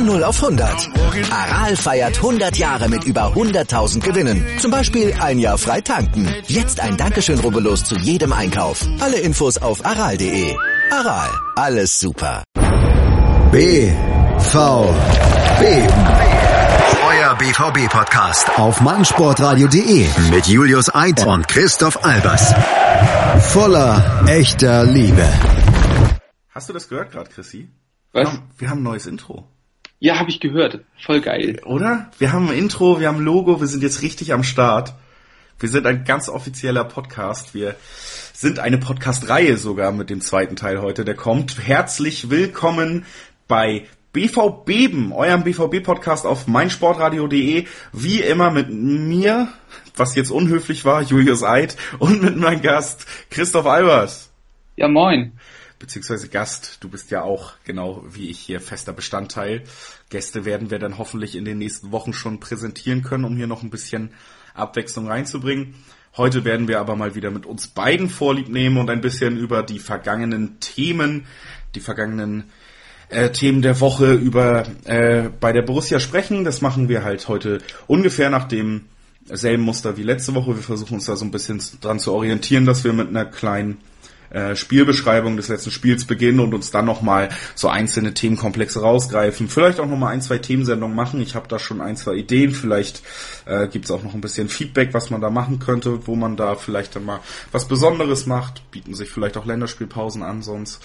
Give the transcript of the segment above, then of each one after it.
Von 0 auf 100. Aral feiert 100 Jahre mit über 100.000 Gewinnen. Zum Beispiel ein Jahr frei tanken. Jetzt ein Dankeschön, rubbellos zu jedem Einkauf. Alle Infos auf aral.de. Aral, alles super. B, V, Beben. Euer BVB-Podcast auf meinsportradio.de mit Julius Eid und Christoph Albers. Voller echter Liebe. Hast du das gehört gerade, Chrissy? Was? Wir haben, wir haben ein neues Intro. Ja, habe ich gehört. Voll geil. Oder? Wir haben ein Intro, wir haben ein Logo, wir sind jetzt richtig am Start. Wir sind ein ganz offizieller Podcast. Wir sind eine Podcast-Reihe sogar mit dem zweiten Teil heute, der kommt. Herzlich willkommen bei BVBeben, eurem BVB-Podcast auf meinsportradio.de. Wie immer mit mir, was jetzt unhöflich war, Julius Eid, und mit meinem Gast Christoph Albers. Ja, moin. Beziehungsweise Gast, du bist ja auch, genau wie ich hier, fester Bestandteil. Gäste werden wir dann hoffentlich in den nächsten Wochen schon präsentieren können, um hier noch ein bisschen Abwechslung reinzubringen. Heute werden wir aber mal wieder mit uns beiden Vorlieb nehmen und ein bisschen über die vergangenen Themen, die vergangenen äh, Themen der Woche über äh, bei der Borussia sprechen. Das machen wir halt heute ungefähr nach dem selben Muster wie letzte Woche. Wir versuchen uns da so ein bisschen dran zu orientieren, dass wir mit einer kleinen äh, Spielbeschreibung des letzten Spiels beginnen und uns dann nochmal so einzelne Themenkomplexe rausgreifen. Vielleicht auch nochmal ein, zwei Themensendungen machen. Ich habe da schon ein, zwei Ideen. Vielleicht äh, gibt es auch noch ein bisschen Feedback, was man da machen könnte, wo man da vielleicht dann mal was Besonderes macht. Bieten sich vielleicht auch Länderspielpausen an sonst.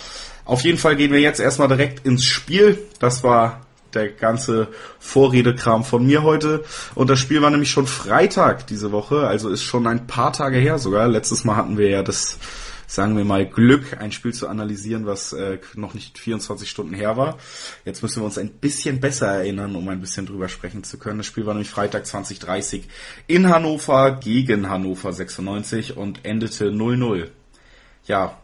Auf jeden Fall gehen wir jetzt erstmal direkt ins Spiel. Das war der ganze Vorredekram von mir heute. Und das Spiel war nämlich schon Freitag diese Woche, also ist schon ein paar Tage her sogar. Letztes Mal hatten wir ja das sagen wir mal, Glück, ein Spiel zu analysieren, was äh, noch nicht 24 Stunden her war. Jetzt müssen wir uns ein bisschen besser erinnern, um ein bisschen drüber sprechen zu können. Das Spiel war nämlich Freitag 2030 in Hannover gegen Hannover 96 und endete 0-0. Ja,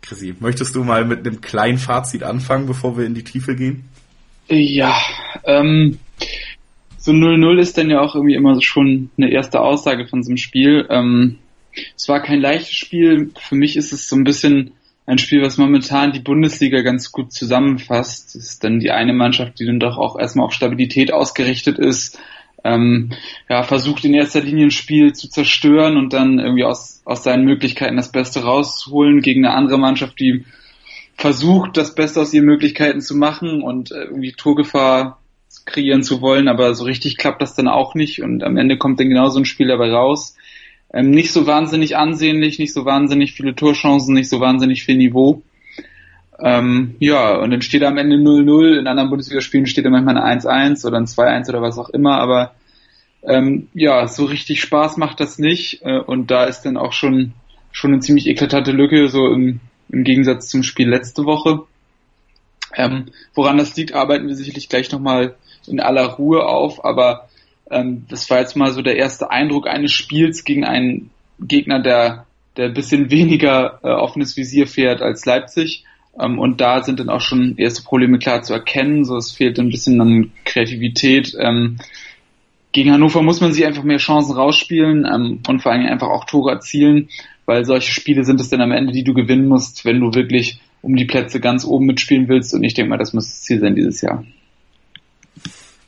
Chrissy, möchtest du mal mit einem kleinen Fazit anfangen, bevor wir in die Tiefe gehen? Ja, ähm, so 0-0 ist dann ja auch irgendwie immer schon eine erste Aussage von so einem Spiel. Ähm, es war kein leichtes Spiel. Für mich ist es so ein bisschen ein Spiel, was momentan die Bundesliga ganz gut zusammenfasst. Es ist dann die eine Mannschaft, die dann doch auch erstmal auf Stabilität ausgerichtet ist, ähm, ja, versucht in erster Linie ein Spiel zu zerstören und dann irgendwie aus, aus seinen Möglichkeiten das Beste rausholen gegen eine andere Mannschaft, die versucht, das Beste aus ihren Möglichkeiten zu machen und äh, irgendwie Torgefahr kreieren zu wollen, aber so richtig klappt das dann auch nicht und am Ende kommt dann genau so ein Spiel dabei raus. Ähm, nicht so wahnsinnig ansehnlich, nicht so wahnsinnig viele Torchancen, nicht so wahnsinnig viel Niveau. Ähm, ja, und dann steht am Ende 0-0. In anderen Bundesligaspielen steht dann manchmal ein 1-1 oder ein 2-1 oder was auch immer, aber ähm, ja, so richtig Spaß macht das nicht. Äh, und da ist dann auch schon, schon eine ziemlich eklatante Lücke, so im, im Gegensatz zum Spiel letzte Woche. Ähm, woran das liegt, arbeiten wir sicherlich gleich nochmal in aller Ruhe auf, aber ähm, das war jetzt mal so der erste Eindruck eines Spiels gegen einen Gegner, der, der ein bisschen weniger äh, offenes Visier fährt als Leipzig. Ähm, und da sind dann auch schon erste Probleme klar zu erkennen. So, es fehlt ein bisschen an Kreativität. Ähm, gegen Hannover muss man sich einfach mehr Chancen rausspielen ähm, und vor allem einfach auch Tore erzielen, weil solche Spiele sind es dann am Ende, die du gewinnen musst, wenn du wirklich um die Plätze ganz oben mitspielen willst. Und ich denke mal, das muss das Ziel sein dieses Jahr.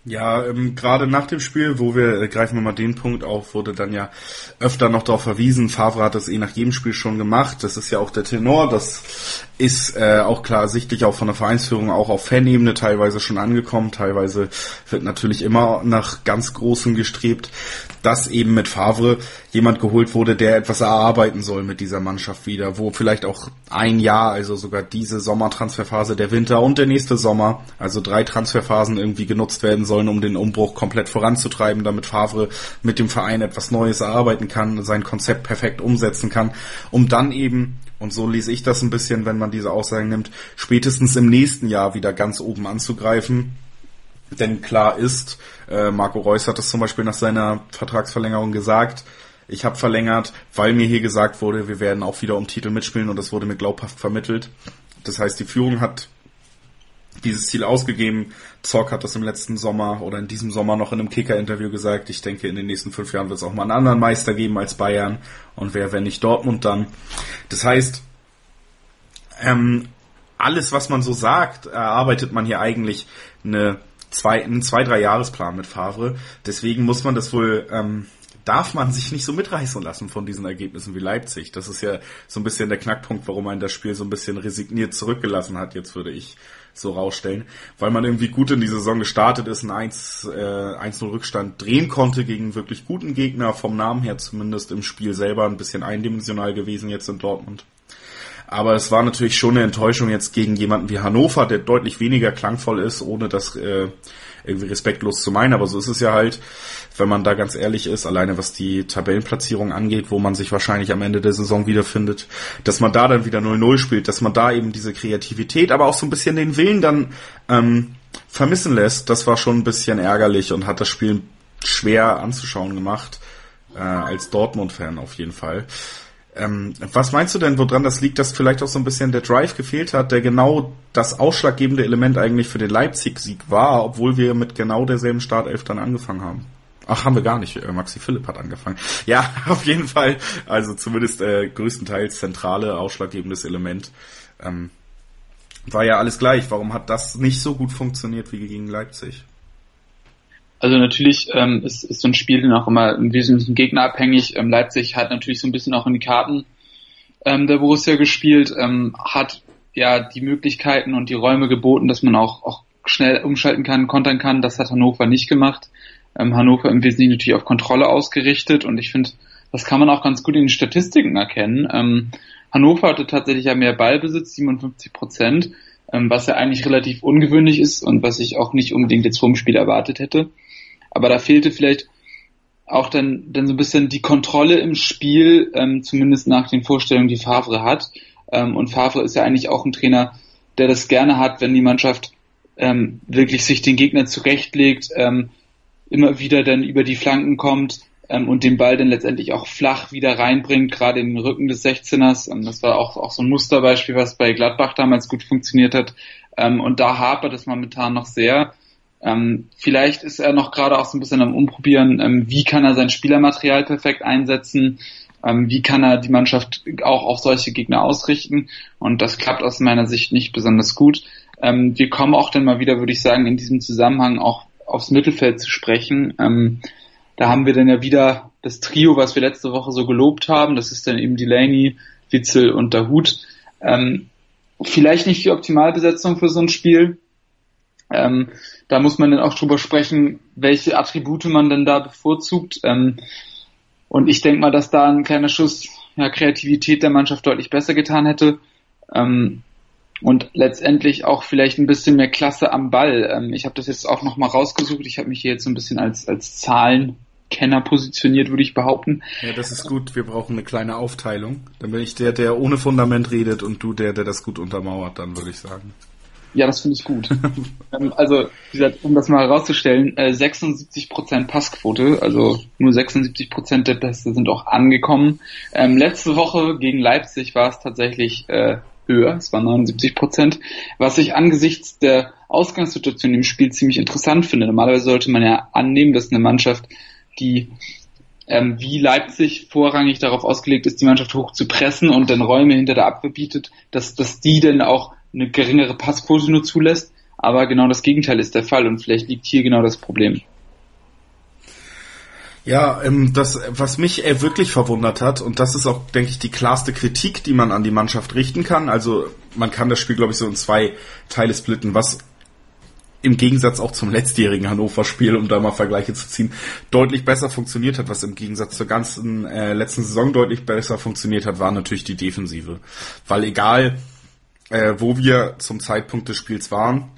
Ja, ähm, gerade nach dem Spiel, wo wir, äh, greifen wir mal den Punkt auf, wurde dann ja öfter noch darauf verwiesen, Favre hat das eh nach jedem Spiel schon gemacht, das ist ja auch der Tenor, das ist äh, auch klar sichtlich auch von der Vereinsführung auch auf Fanebene teilweise schon angekommen, teilweise wird natürlich immer nach ganz Großem gestrebt, dass eben mit Favre jemand geholt wurde, der etwas erarbeiten soll mit dieser Mannschaft wieder, wo vielleicht auch ein Jahr, also sogar diese Sommertransferphase, der Winter und der nächste Sommer, also drei Transferphasen irgendwie genutzt werden sollen, um den Umbruch komplett voranzutreiben, damit Favre mit dem Verein etwas Neues erarbeiten kann, sein Konzept perfekt umsetzen kann, um dann eben und so lese ich das ein bisschen, wenn man diese Aussagen nimmt, spätestens im nächsten Jahr wieder ganz oben anzugreifen. Denn klar ist, äh, Marco Reus hat es zum Beispiel nach seiner Vertragsverlängerung gesagt, ich habe verlängert, weil mir hier gesagt wurde, wir werden auch wieder um Titel mitspielen und das wurde mir glaubhaft vermittelt. Das heißt, die Führung hat dieses Ziel ausgegeben. Zock hat das im letzten Sommer oder in diesem Sommer noch in einem Kicker-Interview gesagt. Ich denke, in den nächsten fünf Jahren wird es auch mal einen anderen Meister geben als Bayern. Und wer, wenn nicht Dortmund dann. Das heißt, ähm, alles, was man so sagt, erarbeitet man hier eigentlich eine zwei, einen zwei, drei Jahresplan mit Favre. Deswegen muss man das wohl, ähm, darf man sich nicht so mitreißen lassen von diesen Ergebnissen wie Leipzig. Das ist ja so ein bisschen der Knackpunkt, warum man das Spiel so ein bisschen resigniert zurückgelassen hat, jetzt würde ich so rausstellen, weil man irgendwie gut in die Saison gestartet ist, einen 1, äh, 1-0 Rückstand drehen konnte gegen wirklich guten Gegner, vom Namen her zumindest im Spiel selber ein bisschen eindimensional gewesen jetzt in Dortmund. Aber es war natürlich schon eine Enttäuschung jetzt gegen jemanden wie Hannover, der deutlich weniger klangvoll ist, ohne das äh, irgendwie respektlos zu meinen. Aber so ist es ja halt, wenn man da ganz ehrlich ist, alleine was die Tabellenplatzierung angeht, wo man sich wahrscheinlich am Ende der Saison wiederfindet, dass man da dann wieder 0-0 spielt, dass man da eben diese Kreativität, aber auch so ein bisschen den Willen dann ähm, vermissen lässt. Das war schon ein bisschen ärgerlich und hat das Spiel schwer anzuschauen gemacht. Äh, als Dortmund-Fan auf jeden Fall. Ähm, was meinst du denn, woran das liegt, dass vielleicht auch so ein bisschen der Drive gefehlt hat, der genau das ausschlaggebende Element eigentlich für den Leipzig-Sieg war, obwohl wir mit genau derselben Startelf dann angefangen haben? Ach, haben wir gar nicht. Äh, Maxi Philipp hat angefangen. Ja, auf jeden Fall. Also zumindest äh, größtenteils zentrale, ausschlaggebendes Element. Ähm, war ja alles gleich. Warum hat das nicht so gut funktioniert wie gegen Leipzig? Also natürlich ähm, ist, ist so ein Spiel dann auch immer im Wesentlichen gegnerabhängig. Ähm, Leipzig hat natürlich so ein bisschen auch in die Karten ähm, der Borussia gespielt, ähm, hat ja die Möglichkeiten und die Räume geboten, dass man auch, auch schnell umschalten kann, kontern kann. Das hat Hannover nicht gemacht. Ähm, Hannover im Wesentlichen natürlich auf Kontrolle ausgerichtet und ich finde, das kann man auch ganz gut in den Statistiken erkennen. Ähm, Hannover hatte tatsächlich ja mehr Ballbesitz, 57 Prozent, ähm, was ja eigentlich relativ ungewöhnlich ist und was ich auch nicht unbedingt jetzt vom Spiel erwartet hätte. Aber da fehlte vielleicht auch dann, dann so ein bisschen die Kontrolle im Spiel, ähm, zumindest nach den Vorstellungen, die Favre hat. Ähm, und Favre ist ja eigentlich auch ein Trainer, der das gerne hat, wenn die Mannschaft ähm, wirklich sich den Gegner zurechtlegt, ähm, immer wieder dann über die Flanken kommt ähm, und den Ball dann letztendlich auch flach wieder reinbringt, gerade in den Rücken des 16ers. Und das war auch, auch so ein Musterbeispiel, was bei Gladbach damals gut funktioniert hat. Ähm, und da hapert es momentan noch sehr. Ähm, vielleicht ist er noch gerade auch so ein bisschen am Umprobieren, ähm, wie kann er sein Spielermaterial perfekt einsetzen, ähm, wie kann er die Mannschaft auch auf solche Gegner ausrichten. Und das klappt aus meiner Sicht nicht besonders gut. Ähm, wir kommen auch dann mal wieder, würde ich sagen, in diesem Zusammenhang auch aufs Mittelfeld zu sprechen. Da haben wir dann ja wieder das Trio, was wir letzte Woche so gelobt haben. Das ist dann eben Delaney, Witzel und Dahut. Ähm, vielleicht nicht die Optimalbesetzung für so ein Spiel. Ähm, da muss man dann auch drüber sprechen, welche Attribute man denn da bevorzugt. Ähm, und ich denke mal, dass da ein kleiner Schuss ja, Kreativität der Mannschaft deutlich besser getan hätte. Ähm, und letztendlich auch vielleicht ein bisschen mehr Klasse am Ball. Ähm, ich habe das jetzt auch nochmal rausgesucht. Ich habe mich hier jetzt so ein bisschen als, als Zahlenkenner positioniert, würde ich behaupten. Ja, das ist gut. Wir brauchen eine kleine Aufteilung. Dann bin ich der, der ohne Fundament redet und du der, der das gut untermauert, dann würde ich sagen. Ja, das finde ich gut. ähm, also, wie gesagt, um das mal herauszustellen, äh, 76% Passquote, also nur 76% der Pässe sind auch angekommen. Ähm, letzte Woche gegen Leipzig war es tatsächlich äh, höher, es waren 79% was ich angesichts der Ausgangssituation im Spiel ziemlich interessant finde. Normalerweise sollte man ja annehmen, dass eine Mannschaft, die ähm, wie Leipzig vorrangig darauf ausgelegt ist, die Mannschaft hoch zu pressen und dann Räume hinter der Abwehr bietet, dass, dass die dann auch eine geringere Passquote nur zulässt. Aber genau das Gegenteil ist der Fall und vielleicht liegt hier genau das Problem. Ja, ähm, das, was mich äh, wirklich verwundert hat, und das ist auch, denke ich, die klarste Kritik, die man an die Mannschaft richten kann. Also man kann das Spiel, glaube ich, so in zwei Teile splitten, was im Gegensatz auch zum letztjährigen Hannover-Spiel, um da mal Vergleiche zu ziehen, deutlich besser funktioniert hat, was im Gegensatz zur ganzen äh, letzten Saison deutlich besser funktioniert hat, war natürlich die Defensive. Weil egal, äh, wo wir zum Zeitpunkt des Spiels waren,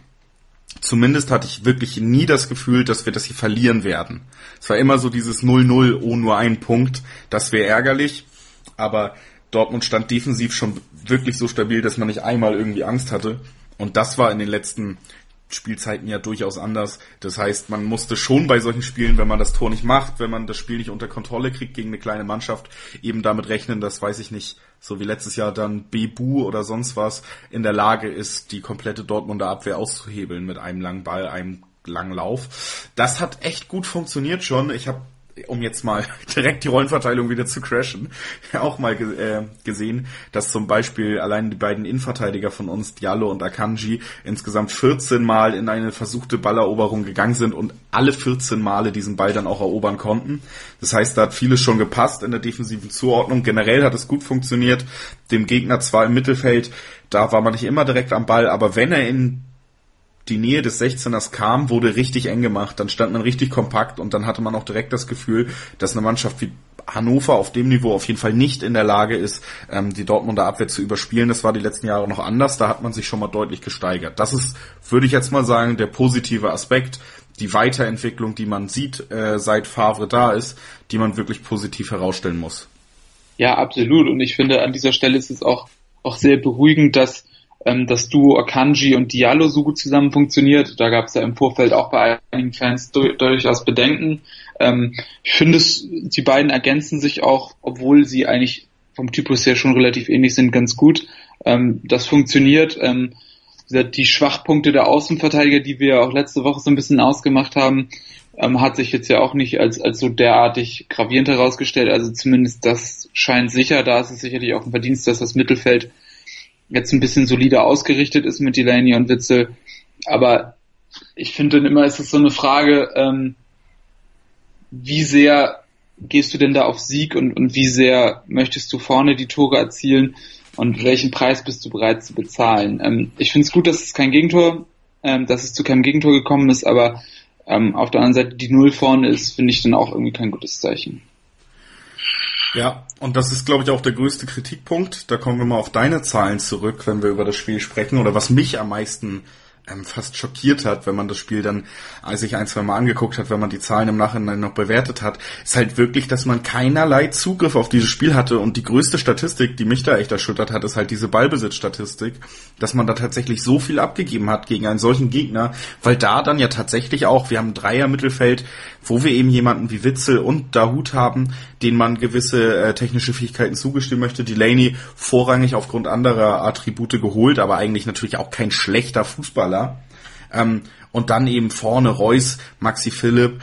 zumindest hatte ich wirklich nie das Gefühl, dass wir das hier verlieren werden. Es war immer so dieses 0-0, oh nur ein Punkt, das wäre ärgerlich, aber Dortmund stand defensiv schon wirklich so stabil, dass man nicht einmal irgendwie Angst hatte. Und das war in den letzten Spielzeiten ja durchaus anders. Das heißt, man musste schon bei solchen Spielen, wenn man das Tor nicht macht, wenn man das Spiel nicht unter Kontrolle kriegt gegen eine kleine Mannschaft, eben damit rechnen, dass, weiß ich nicht, so wie letztes Jahr dann Bebu oder sonst was in der Lage ist, die komplette Dortmunder Abwehr auszuhebeln mit einem langen Ball, einem langen Lauf. Das hat echt gut funktioniert schon. Ich habe um jetzt mal direkt die Rollenverteilung wieder zu crashen, auch mal äh, gesehen, dass zum Beispiel allein die beiden Innenverteidiger von uns, Diallo und Akanji, insgesamt 14 Mal in eine versuchte Balleroberung gegangen sind und alle 14 Male diesen Ball dann auch erobern konnten. Das heißt, da hat vieles schon gepasst in der defensiven Zuordnung. Generell hat es gut funktioniert. Dem Gegner zwar im Mittelfeld, da war man nicht immer direkt am Ball, aber wenn er in die Nähe des 16ers kam, wurde richtig eng gemacht. Dann stand man richtig kompakt und dann hatte man auch direkt das Gefühl, dass eine Mannschaft wie Hannover auf dem Niveau auf jeden Fall nicht in der Lage ist, ähm, die Dortmunder Abwehr zu überspielen. Das war die letzten Jahre noch anders. Da hat man sich schon mal deutlich gesteigert. Das ist, würde ich jetzt mal sagen, der positive Aspekt, die Weiterentwicklung, die man sieht, äh, seit Favre da ist, die man wirklich positiv herausstellen muss. Ja, absolut. Und ich finde, an dieser Stelle ist es auch, auch sehr beruhigend, dass ähm, das Duo Akanji und Diallo so gut zusammen funktioniert. Da gab es ja im Vorfeld auch bei einigen Fans durchaus Bedenken. Ähm, ich finde es, die beiden ergänzen sich auch, obwohl sie eigentlich vom Typus her schon relativ ähnlich sind, ganz gut. Ähm, das funktioniert. Ähm, die Schwachpunkte der Außenverteidiger, die wir auch letzte Woche so ein bisschen ausgemacht haben, ähm, hat sich jetzt ja auch nicht als, als so derartig gravierend herausgestellt. Also zumindest das scheint sicher. Da ist es sicherlich auch ein Verdienst, dass das Mittelfeld jetzt ein bisschen solider ausgerichtet ist mit Delaney und Witzel. Aber ich finde dann immer, ist es so eine Frage, ähm, wie sehr gehst du denn da auf Sieg und, und wie sehr möchtest du vorne die Tore erzielen und welchen Preis bist du bereit zu bezahlen? Ähm, ich finde es gut, dass es kein Gegentor, ähm, dass es zu keinem Gegentor gekommen ist, aber ähm, auf der anderen Seite die Null vorne ist, finde ich dann auch irgendwie kein gutes Zeichen. Ja, und das ist, glaube ich, auch der größte Kritikpunkt. Da kommen wir mal auf deine Zahlen zurück, wenn wir über das Spiel sprechen oder was mich am meisten ähm, fast schockiert hat, wenn man das Spiel dann äh, sich ein, zwei Mal angeguckt hat, wenn man die Zahlen im Nachhinein noch bewertet hat, ist halt wirklich, dass man keinerlei Zugriff auf dieses Spiel hatte und die größte Statistik, die mich da echt erschüttert hat, ist halt diese Ballbesitzstatistik, dass man da tatsächlich so viel abgegeben hat gegen einen solchen Gegner, weil da dann ja tatsächlich auch, wir haben ein Dreier-Mittelfeld, wo wir eben jemanden wie Witzel und Dahut haben, denen man gewisse äh, technische Fähigkeiten zugestimmen möchte. Delaney vorrangig aufgrund anderer Attribute geholt, aber eigentlich natürlich auch kein schlechter Fußballer. Ähm, und dann eben vorne Reus, Maxi Philipp,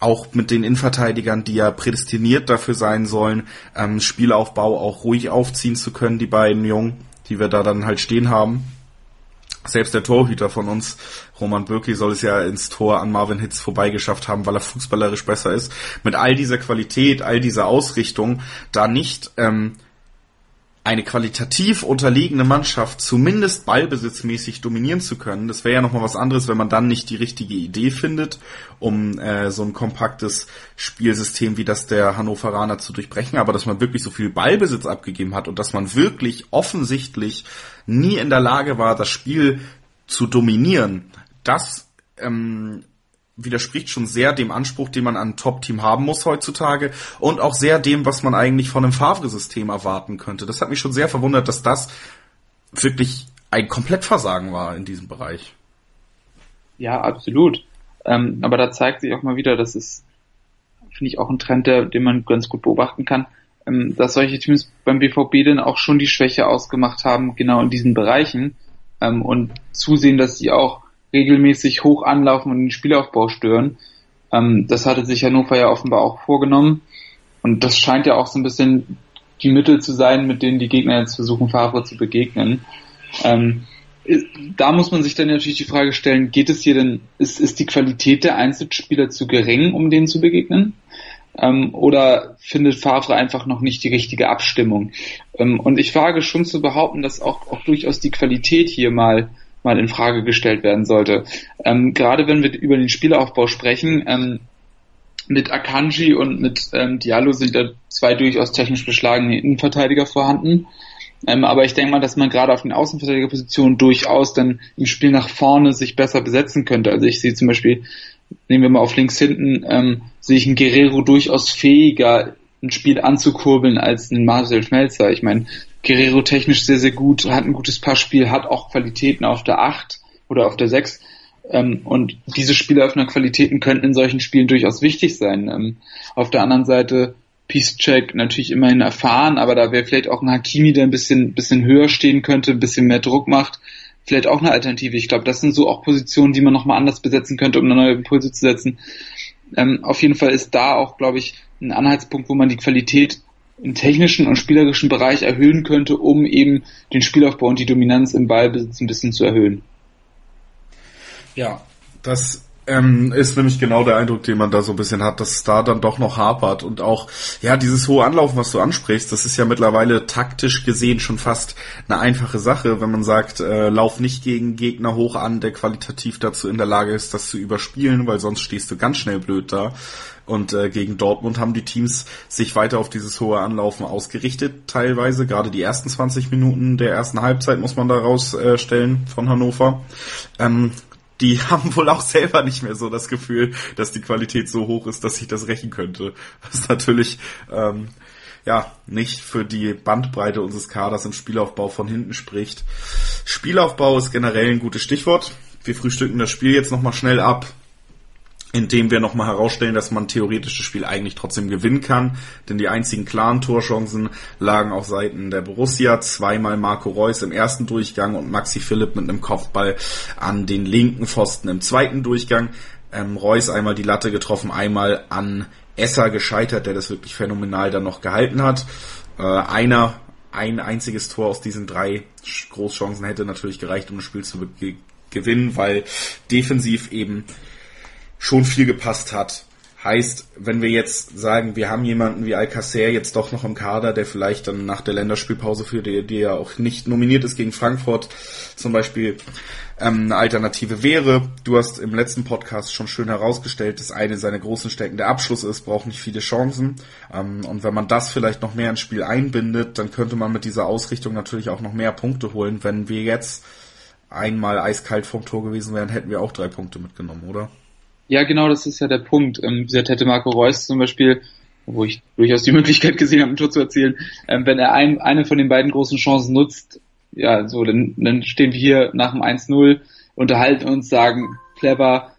auch mit den Innenverteidigern, die ja prädestiniert dafür sein sollen, ähm, Spielaufbau auch ruhig aufziehen zu können, die beiden Jungen, die wir da dann halt stehen haben. Selbst der Torhüter von uns, Roman Bürki, soll es ja ins Tor an Marvin Hitz vorbeigeschafft haben, weil er fußballerisch besser ist. Mit all dieser Qualität, all dieser Ausrichtung, da nicht ähm, eine qualitativ unterlegene Mannschaft zumindest ballbesitzmäßig dominieren zu können. Das wäre ja nochmal was anderes, wenn man dann nicht die richtige Idee findet, um äh, so ein kompaktes Spielsystem wie das der Hannoveraner zu durchbrechen. Aber dass man wirklich so viel Ballbesitz abgegeben hat und dass man wirklich offensichtlich nie in der Lage war, das Spiel zu dominieren, das ähm, widerspricht schon sehr dem Anspruch, den man an ein Top-Team haben muss heutzutage und auch sehr dem, was man eigentlich von einem Favre-System erwarten könnte. Das hat mich schon sehr verwundert, dass das wirklich ein Komplettversagen war in diesem Bereich. Ja, absolut. Ähm, aber da zeigt sich auch mal wieder, dass es, finde ich, auch ein Trend, der, den man ganz gut beobachten kann, ähm, dass solche Teams beim BVB dann auch schon die Schwäche ausgemacht haben, genau in diesen Bereichen ähm, und zusehen, dass sie auch regelmäßig hoch anlaufen und den Spielaufbau stören. Ähm, das hatte sich Hannover ja offenbar auch vorgenommen. Und das scheint ja auch so ein bisschen die Mittel zu sein, mit denen die Gegner jetzt versuchen, Favre zu begegnen. Ähm, da muss man sich dann natürlich die Frage stellen, geht es hier denn, ist, ist die Qualität der Einzelspieler zu gering, um denen zu begegnen? Ähm, oder findet Favre einfach noch nicht die richtige Abstimmung? Ähm, und ich wage schon zu behaupten, dass auch, auch durchaus die Qualität hier mal mal in Frage gestellt werden sollte. Ähm, gerade wenn wir über den Spielaufbau sprechen, ähm, mit Akanji und mit ähm, Diallo sind da zwei durchaus technisch beschlagene Innenverteidiger vorhanden. Ähm, aber ich denke mal, dass man gerade auf den Außenverteidigerpositionen durchaus dann im Spiel nach vorne sich besser besetzen könnte. Also ich sehe zum Beispiel, nehmen wir mal auf links hinten, ähm, sehe ich einen Guerrero durchaus fähiger, ein Spiel anzukurbeln als ein Marcel Schmelzer. Ich meine, Guerrero technisch sehr, sehr gut, hat ein gutes Passspiel, hat auch Qualitäten auf der 8 oder auf der 6. Ähm, und diese Spieleröffner-Qualitäten könnten in solchen Spielen durchaus wichtig sein. Ähm, auf der anderen Seite Peace-Check natürlich immerhin erfahren, aber da wäre vielleicht auch ein Hakimi, der ein bisschen, bisschen höher stehen könnte, ein bisschen mehr Druck macht, vielleicht auch eine Alternative. Ich glaube, das sind so auch Positionen, die man nochmal anders besetzen könnte, um eine neue Impulse zu setzen. Ähm, auf jeden Fall ist da auch, glaube ich, ein Anhaltspunkt, wo man die Qualität im technischen und spielerischen Bereich erhöhen könnte, um eben den Spielaufbau und die Dominanz im Ballbesitz ein bisschen zu erhöhen. Ja, das ähm, ist nämlich genau der Eindruck, den man da so ein bisschen hat, dass es da dann doch noch hapert und auch, ja, dieses hohe Anlaufen, was du ansprichst, das ist ja mittlerweile taktisch gesehen schon fast eine einfache Sache, wenn man sagt, äh, lauf nicht gegen Gegner hoch an, der qualitativ dazu in der Lage ist, das zu überspielen, weil sonst stehst du ganz schnell blöd da. Und äh, gegen Dortmund haben die Teams sich weiter auf dieses hohe Anlaufen ausgerichtet, teilweise. Gerade die ersten 20 Minuten der ersten Halbzeit muss man da rausstellen äh, von Hannover. Ähm, die haben wohl auch selber nicht mehr so das Gefühl, dass die Qualität so hoch ist, dass sich das rächen könnte. Was natürlich ähm, ja nicht für die Bandbreite unseres Kaders im Spielaufbau von hinten spricht. Spielaufbau ist generell ein gutes Stichwort. Wir frühstücken das Spiel jetzt nochmal schnell ab indem wir nochmal herausstellen, dass man theoretisch das Spiel eigentlich trotzdem gewinnen kann, denn die einzigen klaren Torchancen lagen auf Seiten der Borussia, zweimal Marco Reus im ersten Durchgang und Maxi Philipp mit einem Kopfball an den linken Pfosten im zweiten Durchgang. Ähm, Reus einmal die Latte getroffen, einmal an Esser gescheitert, der das wirklich phänomenal dann noch gehalten hat. Äh, einer, ein einziges Tor aus diesen drei Großchancen hätte natürlich gereicht, um das Spiel zu gewinnen, weil defensiv eben schon viel gepasst hat. Heißt, wenn wir jetzt sagen, wir haben jemanden wie Alcacer jetzt doch noch im Kader, der vielleicht dann nach der Länderspielpause für die, die ja auch nicht nominiert ist gegen Frankfurt zum Beispiel ähm, eine Alternative wäre. Du hast im letzten Podcast schon schön herausgestellt, dass eine seiner großen Stärken der Abschluss ist, braucht nicht viele Chancen. Ähm, und wenn man das vielleicht noch mehr ins Spiel einbindet, dann könnte man mit dieser Ausrichtung natürlich auch noch mehr Punkte holen. Wenn wir jetzt einmal eiskalt vom Tor gewesen wären, hätten wir auch drei Punkte mitgenommen, oder? Ja, genau, das ist ja der Punkt. Ähm, wie hätte Marco Reus zum Beispiel, wo ich durchaus die Möglichkeit gesehen habe, ein Tor zu erzielen, ähm, wenn er ein, eine von den beiden großen Chancen nutzt, ja, so, dann, dann stehen wir hier nach dem 1-0, unterhalten uns, sagen, clever,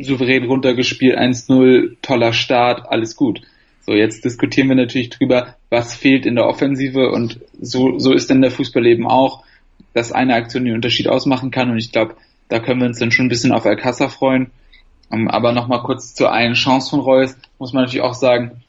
souverän runtergespielt, 1-0, toller Start, alles gut. So, jetzt diskutieren wir natürlich drüber, was fehlt in der Offensive und so, so ist dann der Fußballleben auch, dass eine Aktion den Unterschied ausmachen kann und ich glaube, da können wir uns dann schon ein bisschen auf Alcázar freuen ähm, aber nochmal kurz zur einen Chance von Reus, muss man natürlich auch sagen,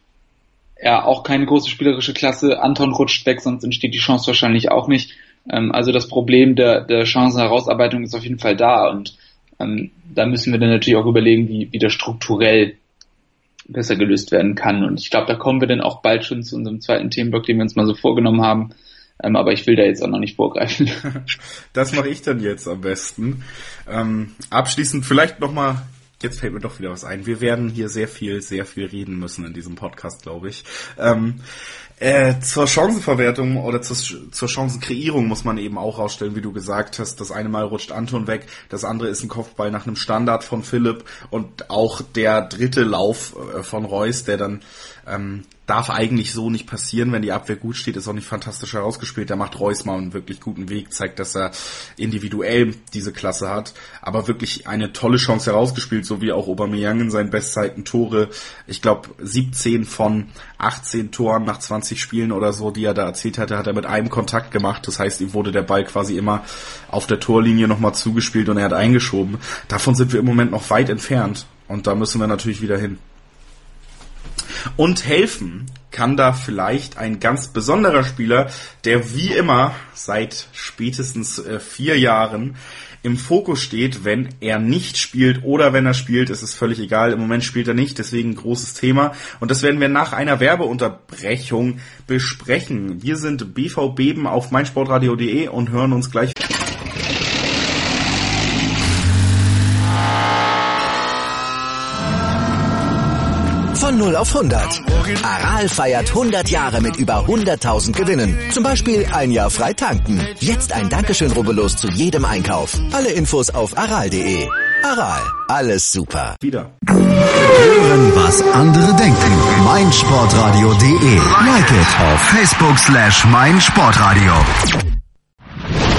ja, auch keine große spielerische Klasse. Anton rutscht weg, sonst entsteht die Chance wahrscheinlich auch nicht. Ähm, also das Problem der, der Chancenherausarbeitung ist auf jeden Fall da und ähm, da müssen wir dann natürlich auch überlegen, wie, wie das strukturell besser gelöst werden kann. Und ich glaube, da kommen wir dann auch bald schon zu unserem zweiten Themenblock, den wir uns mal so vorgenommen haben. Ähm, aber ich will da jetzt auch noch nicht vorgreifen. Das mache ich dann jetzt am besten. Ähm, abschließend vielleicht nochmal jetzt fällt mir doch wieder was ein. Wir werden hier sehr viel, sehr viel reden müssen in diesem Podcast, glaube ich. Ähm, äh, zur Chancenverwertung oder zur, zur Chancenkreierung muss man eben auch rausstellen, wie du gesagt hast. Das eine Mal rutscht Anton weg, das andere ist ein Kopfball nach einem Standard von Philipp und auch der dritte Lauf äh, von Reus, der dann ähm, darf eigentlich so nicht passieren, wenn die Abwehr gut steht, ist auch nicht fantastisch herausgespielt. Der macht Reus mal einen wirklich guten Weg, zeigt, dass er individuell diese Klasse hat, aber wirklich eine tolle Chance herausgespielt, so wie auch Aubameyang in seinen Bestzeiten Tore. Ich glaube 17 von 18 Toren nach 20 Spielen oder so, die er da erzählt hatte, hat er mit einem Kontakt gemacht. Das heißt, ihm wurde der Ball quasi immer auf der Torlinie nochmal zugespielt und er hat eingeschoben. Davon sind wir im Moment noch weit entfernt und da müssen wir natürlich wieder hin. Und helfen kann da vielleicht ein ganz besonderer Spieler, der wie immer seit spätestens äh, vier Jahren im Fokus steht, wenn er nicht spielt oder wenn er spielt, ist es völlig egal. Im Moment spielt er nicht, deswegen großes Thema. Und das werden wir nach einer Werbeunterbrechung besprechen. Wir sind BV Beben auf meinsportradio.de und hören uns gleich. 0 auf 100. Aral feiert 100 Jahre mit über 100.000 Gewinnen. Zum Beispiel ein Jahr frei tanken. Jetzt ein Dankeschön, rubbellos zu jedem Einkauf. Alle Infos auf aral.de. Aral, alles super. Wieder. Hören, was andere denken. meinsportradio.de. Like it auf Facebook slash meinsportradio.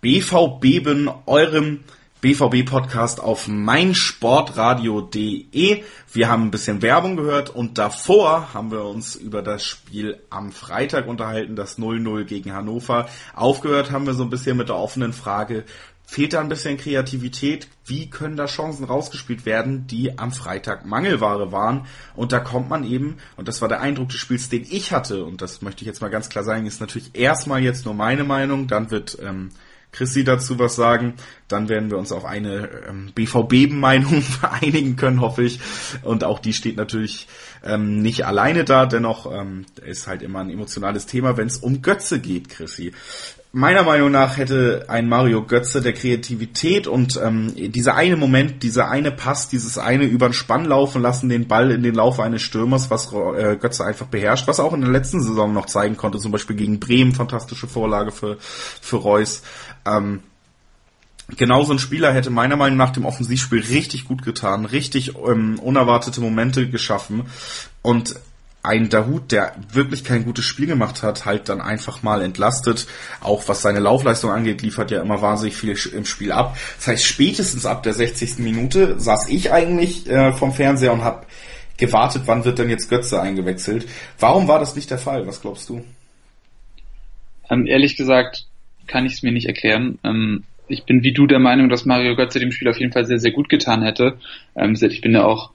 BVB, eurem BVB-Podcast auf meinsportradio.de. Wir haben ein bisschen Werbung gehört und davor haben wir uns über das Spiel am Freitag unterhalten, das 0-0 gegen Hannover. Aufgehört haben wir so ein bisschen mit der offenen Frage, fehlt da ein bisschen Kreativität? Wie können da Chancen rausgespielt werden, die am Freitag Mangelware waren? Und da kommt man eben, und das war der Eindruck des Spiels, den ich hatte, und das möchte ich jetzt mal ganz klar sagen, ist natürlich erstmal jetzt nur meine Meinung, dann wird ähm, Chrissy dazu was sagen. Dann werden wir uns auf eine ähm, BVB-Meinung vereinigen können, hoffe ich. Und auch die steht natürlich ähm, nicht alleine da, dennoch ähm, ist halt immer ein emotionales Thema, wenn es um Götze geht, Chrissy. Meiner Meinung nach hätte ein Mario Götze der Kreativität und ähm, dieser eine Moment, dieser eine Pass, dieses eine über den Spann laufen lassen, den Ball in den Lauf eines Stürmers, was äh, Götze einfach beherrscht, was er auch in der letzten Saison noch zeigen konnte, zum Beispiel gegen Bremen, fantastische Vorlage für, für Reus. Ähm, genau so ein Spieler hätte meiner Meinung nach dem Offensivspiel richtig gut getan, richtig ähm, unerwartete Momente geschaffen und ein Dahut, der wirklich kein gutes Spiel gemacht hat, halt dann einfach mal entlastet. Auch was seine Laufleistung angeht, liefert ja immer wahnsinnig viel im Spiel ab. Das heißt, spätestens ab der 60. Minute saß ich eigentlich äh, vom Fernseher und habe gewartet, wann wird denn jetzt Götze eingewechselt. Warum war das nicht der Fall? Was glaubst du? Ähm, ehrlich gesagt kann ich es mir nicht erklären. Ähm, ich bin wie du der Meinung, dass Mario Götze dem Spiel auf jeden Fall sehr, sehr gut getan hätte. Ähm, ich bin ja auch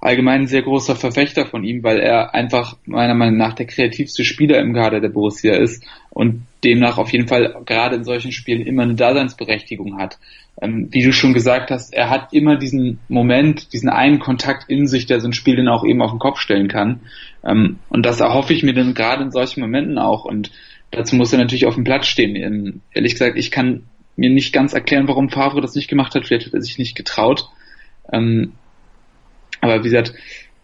allgemein ein sehr großer Verfechter von ihm, weil er einfach meiner Meinung nach der kreativste Spieler im Kader der Borussia ist und demnach auf jeden Fall gerade in solchen Spielen immer eine Daseinsberechtigung hat. Ähm, wie du schon gesagt hast, er hat immer diesen Moment, diesen einen Kontakt in sich, der so ein Spiel dann auch eben auf den Kopf stellen kann. Ähm, und das erhoffe ich mir dann gerade in solchen Momenten auch. Und dazu muss er natürlich auf dem Platz stehen. Ähm, ehrlich gesagt, ich kann mir nicht ganz erklären, warum Favre das nicht gemacht hat. Vielleicht hat er sich nicht getraut. Aber wie gesagt,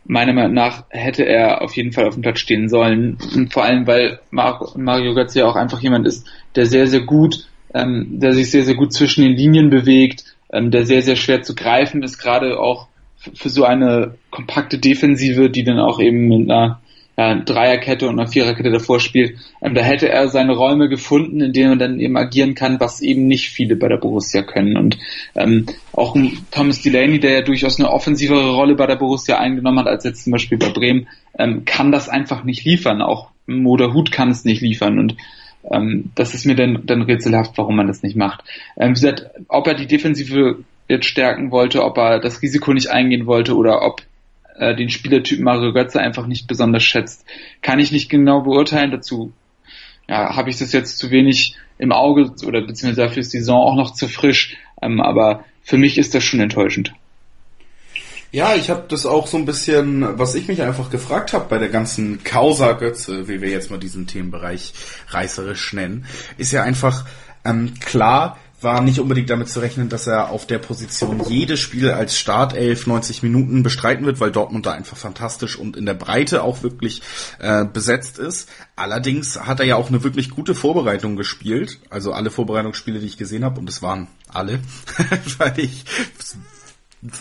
meiner Meinung nach hätte er auf jeden Fall auf dem Platz stehen sollen. Und vor allem, weil Mario Götze ja auch einfach jemand ist, der sehr, sehr gut, ähm, der sich sehr, sehr gut zwischen den Linien bewegt, ähm, der sehr, sehr schwer zu greifen ist, gerade auch für so eine kompakte Defensive, die dann auch eben mit einer ja, Dreierkette und einer Viererkette davor spielt, ähm, da hätte er seine Räume gefunden, in denen er dann eben agieren kann, was eben nicht viele bei der Borussia können. Und ähm, auch Thomas Delaney, der ja durchaus eine offensivere Rolle bei der Borussia eingenommen hat, als jetzt zum Beispiel bei Bremen, ähm, kann das einfach nicht liefern. Auch Moder Hut kann es nicht liefern. Und ähm, das ist mir dann, dann rätselhaft, warum man das nicht macht. Ähm, wie gesagt, ob er die Defensive jetzt stärken wollte, ob er das Risiko nicht eingehen wollte oder ob äh, den Spielertyp Mario Götze einfach nicht besonders schätzt. Kann ich nicht genau beurteilen. Dazu ja, habe ich das jetzt zu wenig im Auge oder beziehungsweise dafür ist die Saison auch noch zu frisch. Ähm, aber für mich ist das schon enttäuschend. Ja, ich habe das auch so ein bisschen, was ich mich einfach gefragt habe bei der ganzen Causa Götze, wie wir jetzt mal diesen Themenbereich reißerisch nennen, ist ja einfach ähm, klar, war nicht unbedingt damit zu rechnen, dass er auf der Position jedes Spiel als Startelf 90 Minuten bestreiten wird, weil Dortmund da einfach fantastisch und in der Breite auch wirklich äh, besetzt ist. Allerdings hat er ja auch eine wirklich gute Vorbereitung gespielt, also alle Vorbereitungsspiele, die ich gesehen habe, und es waren alle, weil ich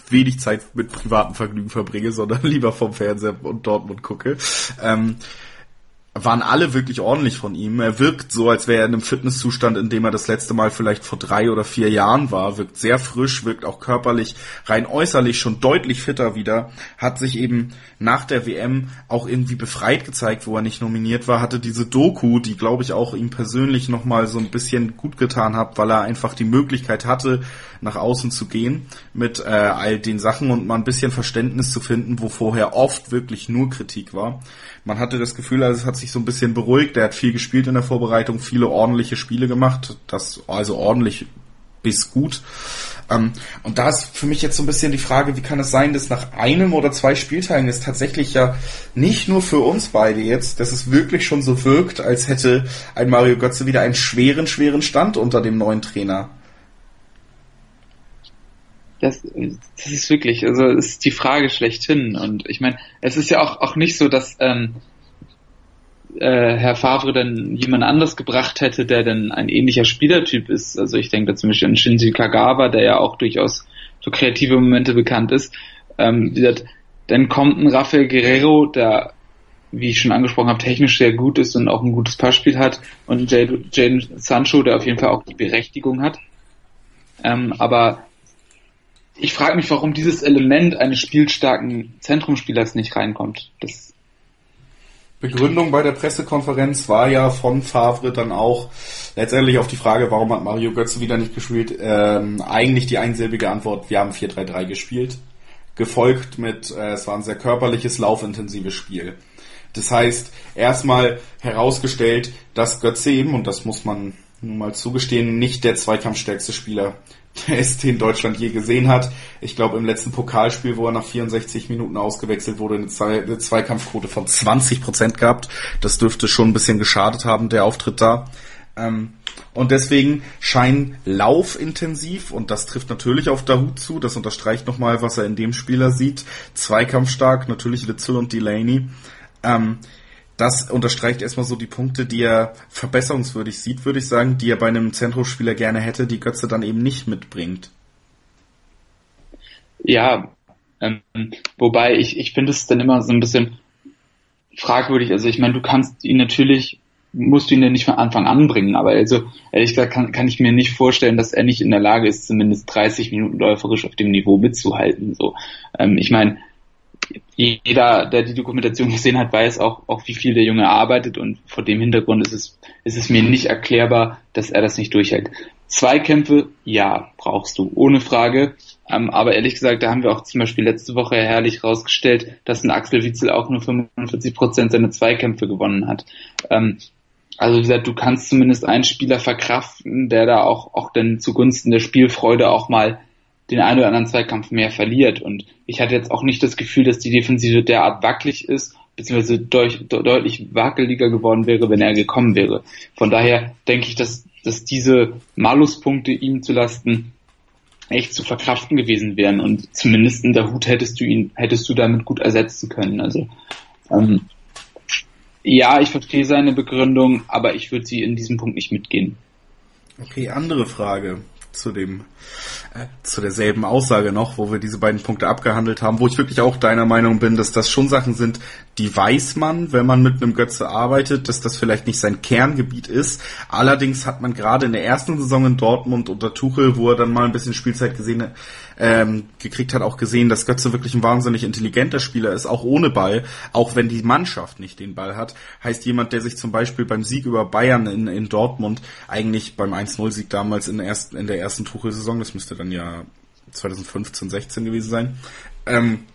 wenig Zeit mit privatem Vergnügen verbringe, sondern lieber vom Fernseher und Dortmund gucke. Ähm, waren alle wirklich ordentlich von ihm. Er wirkt so, als wäre er in einem Fitnesszustand, in dem er das letzte Mal vielleicht vor drei oder vier Jahren war. Wirkt sehr frisch, wirkt auch körperlich, rein äußerlich schon deutlich fitter wieder. Hat sich eben nach der WM auch irgendwie befreit gezeigt, wo er nicht nominiert war. Hatte diese Doku, die glaube ich auch ihm persönlich nochmal so ein bisschen gut getan hat, weil er einfach die Möglichkeit hatte, nach außen zu gehen mit äh, all den Sachen und mal ein bisschen Verständnis zu finden, wo vorher oft wirklich nur Kritik war. Man hatte das Gefühl, also es hat sich so ein bisschen beruhigt. Er hat viel gespielt in der Vorbereitung, viele ordentliche Spiele gemacht. Das also ordentlich bis gut. Ähm, und da ist für mich jetzt so ein bisschen die Frage, wie kann es sein, dass nach einem oder zwei Spieltagen es tatsächlich ja nicht nur für uns beide jetzt, dass es wirklich schon so wirkt, als hätte ein Mario Götze wieder einen schweren, schweren Stand unter dem neuen Trainer. Das, das ist wirklich, also ist die Frage schlechthin. Und ich meine, es ist ja auch, auch nicht so, dass ähm, äh, Herr Favre dann jemand anders gebracht hätte, der dann ein ähnlicher Spielertyp ist. Also ich denke da zum Beispiel an Shinji Kagawa, der ja auch durchaus für kreative Momente bekannt ist. Ähm, dann kommt ein Rafael Guerrero, der, wie ich schon angesprochen habe, technisch sehr gut ist und auch ein gutes Passspiel hat. Und Jaden Sancho, der auf jeden Fall auch die Berechtigung hat. Ähm, aber ich frage mich, warum dieses Element eines spielstarken Zentrumspielers nicht reinkommt. Das Begründung bei der Pressekonferenz war ja von Favre dann auch letztendlich auf die Frage, warum hat Mario Götze wieder nicht gespielt, ähm, eigentlich die einsilbige Antwort, wir haben 4-3-3 gespielt. Gefolgt mit, äh, es war ein sehr körperliches, laufintensives Spiel. Das heißt, erstmal herausgestellt, dass Götze eben, und das muss man nun mal zugestehen, nicht der zweikampfstärkste Spieler der ist, den Deutschland je gesehen hat. Ich glaube, im letzten Pokalspiel, wo er nach 64 Minuten ausgewechselt wurde, eine, Zwei eine Zweikampfquote von 20 Prozent gehabt. Das dürfte schon ein bisschen geschadet haben, der Auftritt da. Ähm, und deswegen scheinen laufintensiv, und das trifft natürlich auf Dahut zu, das unterstreicht nochmal, was er in dem Spieler sieht, zweikampfstark, natürlich Litzel und Delaney. Ähm, das unterstreicht erstmal so die Punkte, die er verbesserungswürdig sieht, würde ich sagen, die er bei einem Zentrospieler gerne hätte, die Götze dann eben nicht mitbringt. Ja, ähm, wobei ich, ich finde es dann immer so ein bisschen fragwürdig. Also ich meine, du kannst ihn natürlich, musst du ihn ja nicht von Anfang an bringen, aber also ehrlich gesagt kann, kann ich mir nicht vorstellen, dass er nicht in der Lage ist, zumindest 30 Minuten läuferisch auf dem Niveau mitzuhalten. So, ähm, ich meine, jeder, der die Dokumentation gesehen hat, weiß auch, auch wie viel der Junge arbeitet und vor dem Hintergrund ist es, ist es mir nicht erklärbar, dass er das nicht durchhält. Zweikämpfe, ja, brauchst du, ohne Frage. Ähm, aber ehrlich gesagt, da haben wir auch zum Beispiel letzte Woche herrlich rausgestellt, dass ein Axel Witzel auch nur 45 Prozent seiner Zweikämpfe gewonnen hat. Ähm, also wie gesagt, du kannst zumindest einen Spieler verkraften, der da auch, auch dann zugunsten der Spielfreude auch mal den einen oder anderen Zweikampf mehr verliert. Und ich hatte jetzt auch nicht das Gefühl, dass die Defensive derart wackelig ist, beziehungsweise deut deutlich wackeliger geworden wäre, wenn er gekommen wäre. Von daher denke ich, dass, dass diese Maluspunkte ihm zu lasten echt zu verkraften gewesen wären und zumindest in der Hut hättest du ihn, hättest du damit gut ersetzen können. Also ähm, ja, ich verstehe seine Begründung, aber ich würde sie in diesem Punkt nicht mitgehen. Okay, andere Frage zu dem äh, zu derselben Aussage noch, wo wir diese beiden Punkte abgehandelt haben, wo ich wirklich auch deiner Meinung bin, dass das schon Sachen sind, die weiß man, wenn man mit einem Götze arbeitet, dass das vielleicht nicht sein Kerngebiet ist. Allerdings hat man gerade in der ersten Saison in Dortmund unter Tuchel, wo er dann mal ein bisschen Spielzeit gesehen hat, ähm, gekriegt hat, auch gesehen, dass Götze wirklich ein wahnsinnig intelligenter Spieler ist, auch ohne Ball, auch wenn die Mannschaft nicht den Ball hat. Heißt jemand, der sich zum Beispiel beim Sieg über Bayern in, in Dortmund, eigentlich beim 1-0-Sieg damals in der ersten, in der ersten Tuchel-Saison, das müsste dann ja 2015, 16 gewesen sein, ähm,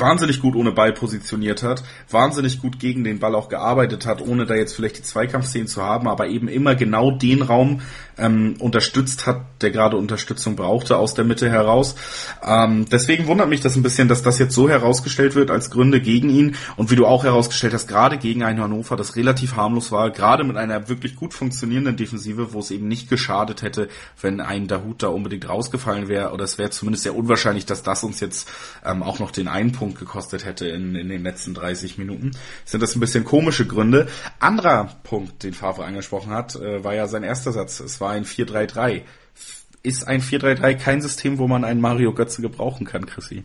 wahnsinnig gut ohne Ball positioniert hat, wahnsinnig gut gegen den Ball auch gearbeitet hat, ohne da jetzt vielleicht die Zweikampfszenen zu haben, aber eben immer genau den Raum ähm, unterstützt hat, der gerade Unterstützung brauchte aus der Mitte heraus. Ähm, deswegen wundert mich das ein bisschen, dass das jetzt so herausgestellt wird als Gründe gegen ihn und wie du auch herausgestellt hast, gerade gegen ein Hannover, das relativ harmlos war, gerade mit einer wirklich gut funktionierenden Defensive, wo es eben nicht geschadet hätte, wenn ein Dahut da unbedingt rausgefallen wäre oder es wäre zumindest sehr unwahrscheinlich, dass das uns jetzt ähm, auch noch den einen Punkt gekostet hätte in, in den letzten 30 Minuten. Sind das ein bisschen komische Gründe. Anderer Punkt, den Favre angesprochen hat, äh, war ja sein erster Satz. Es war ein 4-3-3. Ist ein 4-3-3 kein System, wo man einen Mario Götze gebrauchen kann, Chrissy?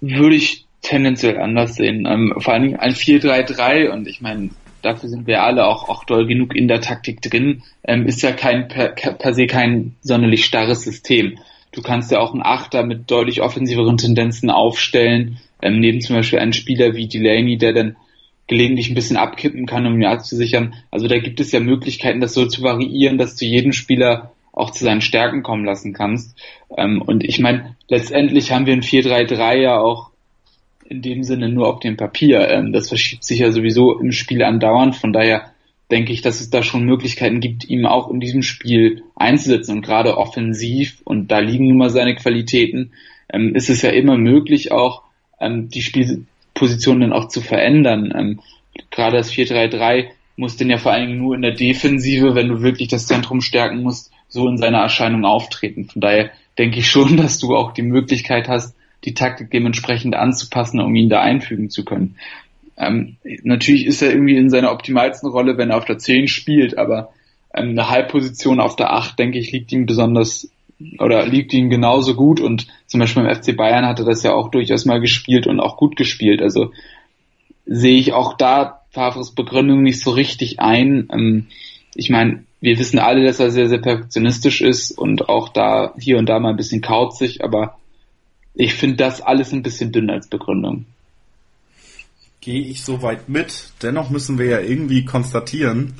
Würde ich tendenziell anders sehen. Ähm, vor allen Dingen ein 4-3-3 und ich meine, dafür sind wir alle auch, auch doll genug in der Taktik drin, ähm, ist ja kein per, per se kein sonderlich starres System. Du kannst ja auch einen Achter mit deutlich offensiveren Tendenzen aufstellen, ähm, neben zum Beispiel einen Spieler wie Delaney, der dann gelegentlich ein bisschen abkippen kann, um ihn abzusichern. Also da gibt es ja Möglichkeiten, das so zu variieren, dass du jeden Spieler auch zu seinen Stärken kommen lassen kannst. Ähm, und ich meine, letztendlich haben wir ein 4-3-3 ja auch in dem Sinne nur auf dem Papier. Ähm, das verschiebt sich ja sowieso im Spiel andauernd. Von daher denke ich, dass es da schon Möglichkeiten gibt, ihm auch in diesem Spiel einzusetzen. Und gerade offensiv, und da liegen nun mal seine Qualitäten, ähm, ist es ja immer möglich, auch ähm, die Spielposition dann auch zu verändern. Ähm, gerade das 4-3-3 muss denn ja vor allen Dingen nur in der Defensive, wenn du wirklich das Zentrum stärken musst, so in seiner Erscheinung auftreten. Von daher denke ich schon, dass du auch die Möglichkeit hast, die Taktik dementsprechend anzupassen, um ihn da einfügen zu können. Ähm, natürlich ist er irgendwie in seiner optimalsten Rolle, wenn er auf der 10 spielt, aber ähm, eine Halbposition auf der 8, denke ich, liegt ihm besonders oder liegt ihm genauso gut und zum Beispiel beim FC Bayern hatte das ja auch durchaus mal gespielt und auch gut gespielt. Also sehe ich auch da Favres Begründung nicht so richtig ein. Ähm, ich meine, wir wissen alle, dass er sehr, sehr perfektionistisch ist und auch da hier und da mal ein bisschen kauzig, aber ich finde das alles ein bisschen dünn als Begründung. Gehe ich so weit mit. Dennoch müssen wir ja irgendwie konstatieren,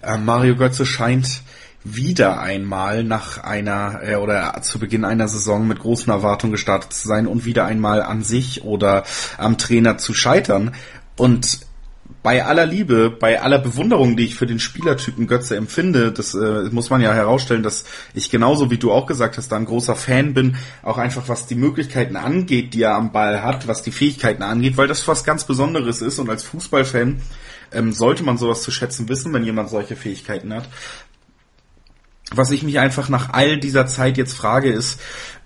äh, Mario Götze scheint wieder einmal nach einer äh, oder zu Beginn einer Saison mit großen Erwartungen gestartet zu sein und wieder einmal an sich oder am Trainer zu scheitern. Und bei aller Liebe, bei aller Bewunderung, die ich für den Spielertypen Götze empfinde, das äh, muss man ja herausstellen, dass ich genauso wie du auch gesagt hast, da ein großer Fan bin, auch einfach was die Möglichkeiten angeht, die er am Ball hat, was die Fähigkeiten angeht, weil das was ganz Besonderes ist und als Fußballfan ähm, sollte man sowas zu schätzen wissen, wenn jemand solche Fähigkeiten hat. Was ich mich einfach nach all dieser Zeit jetzt frage, ist,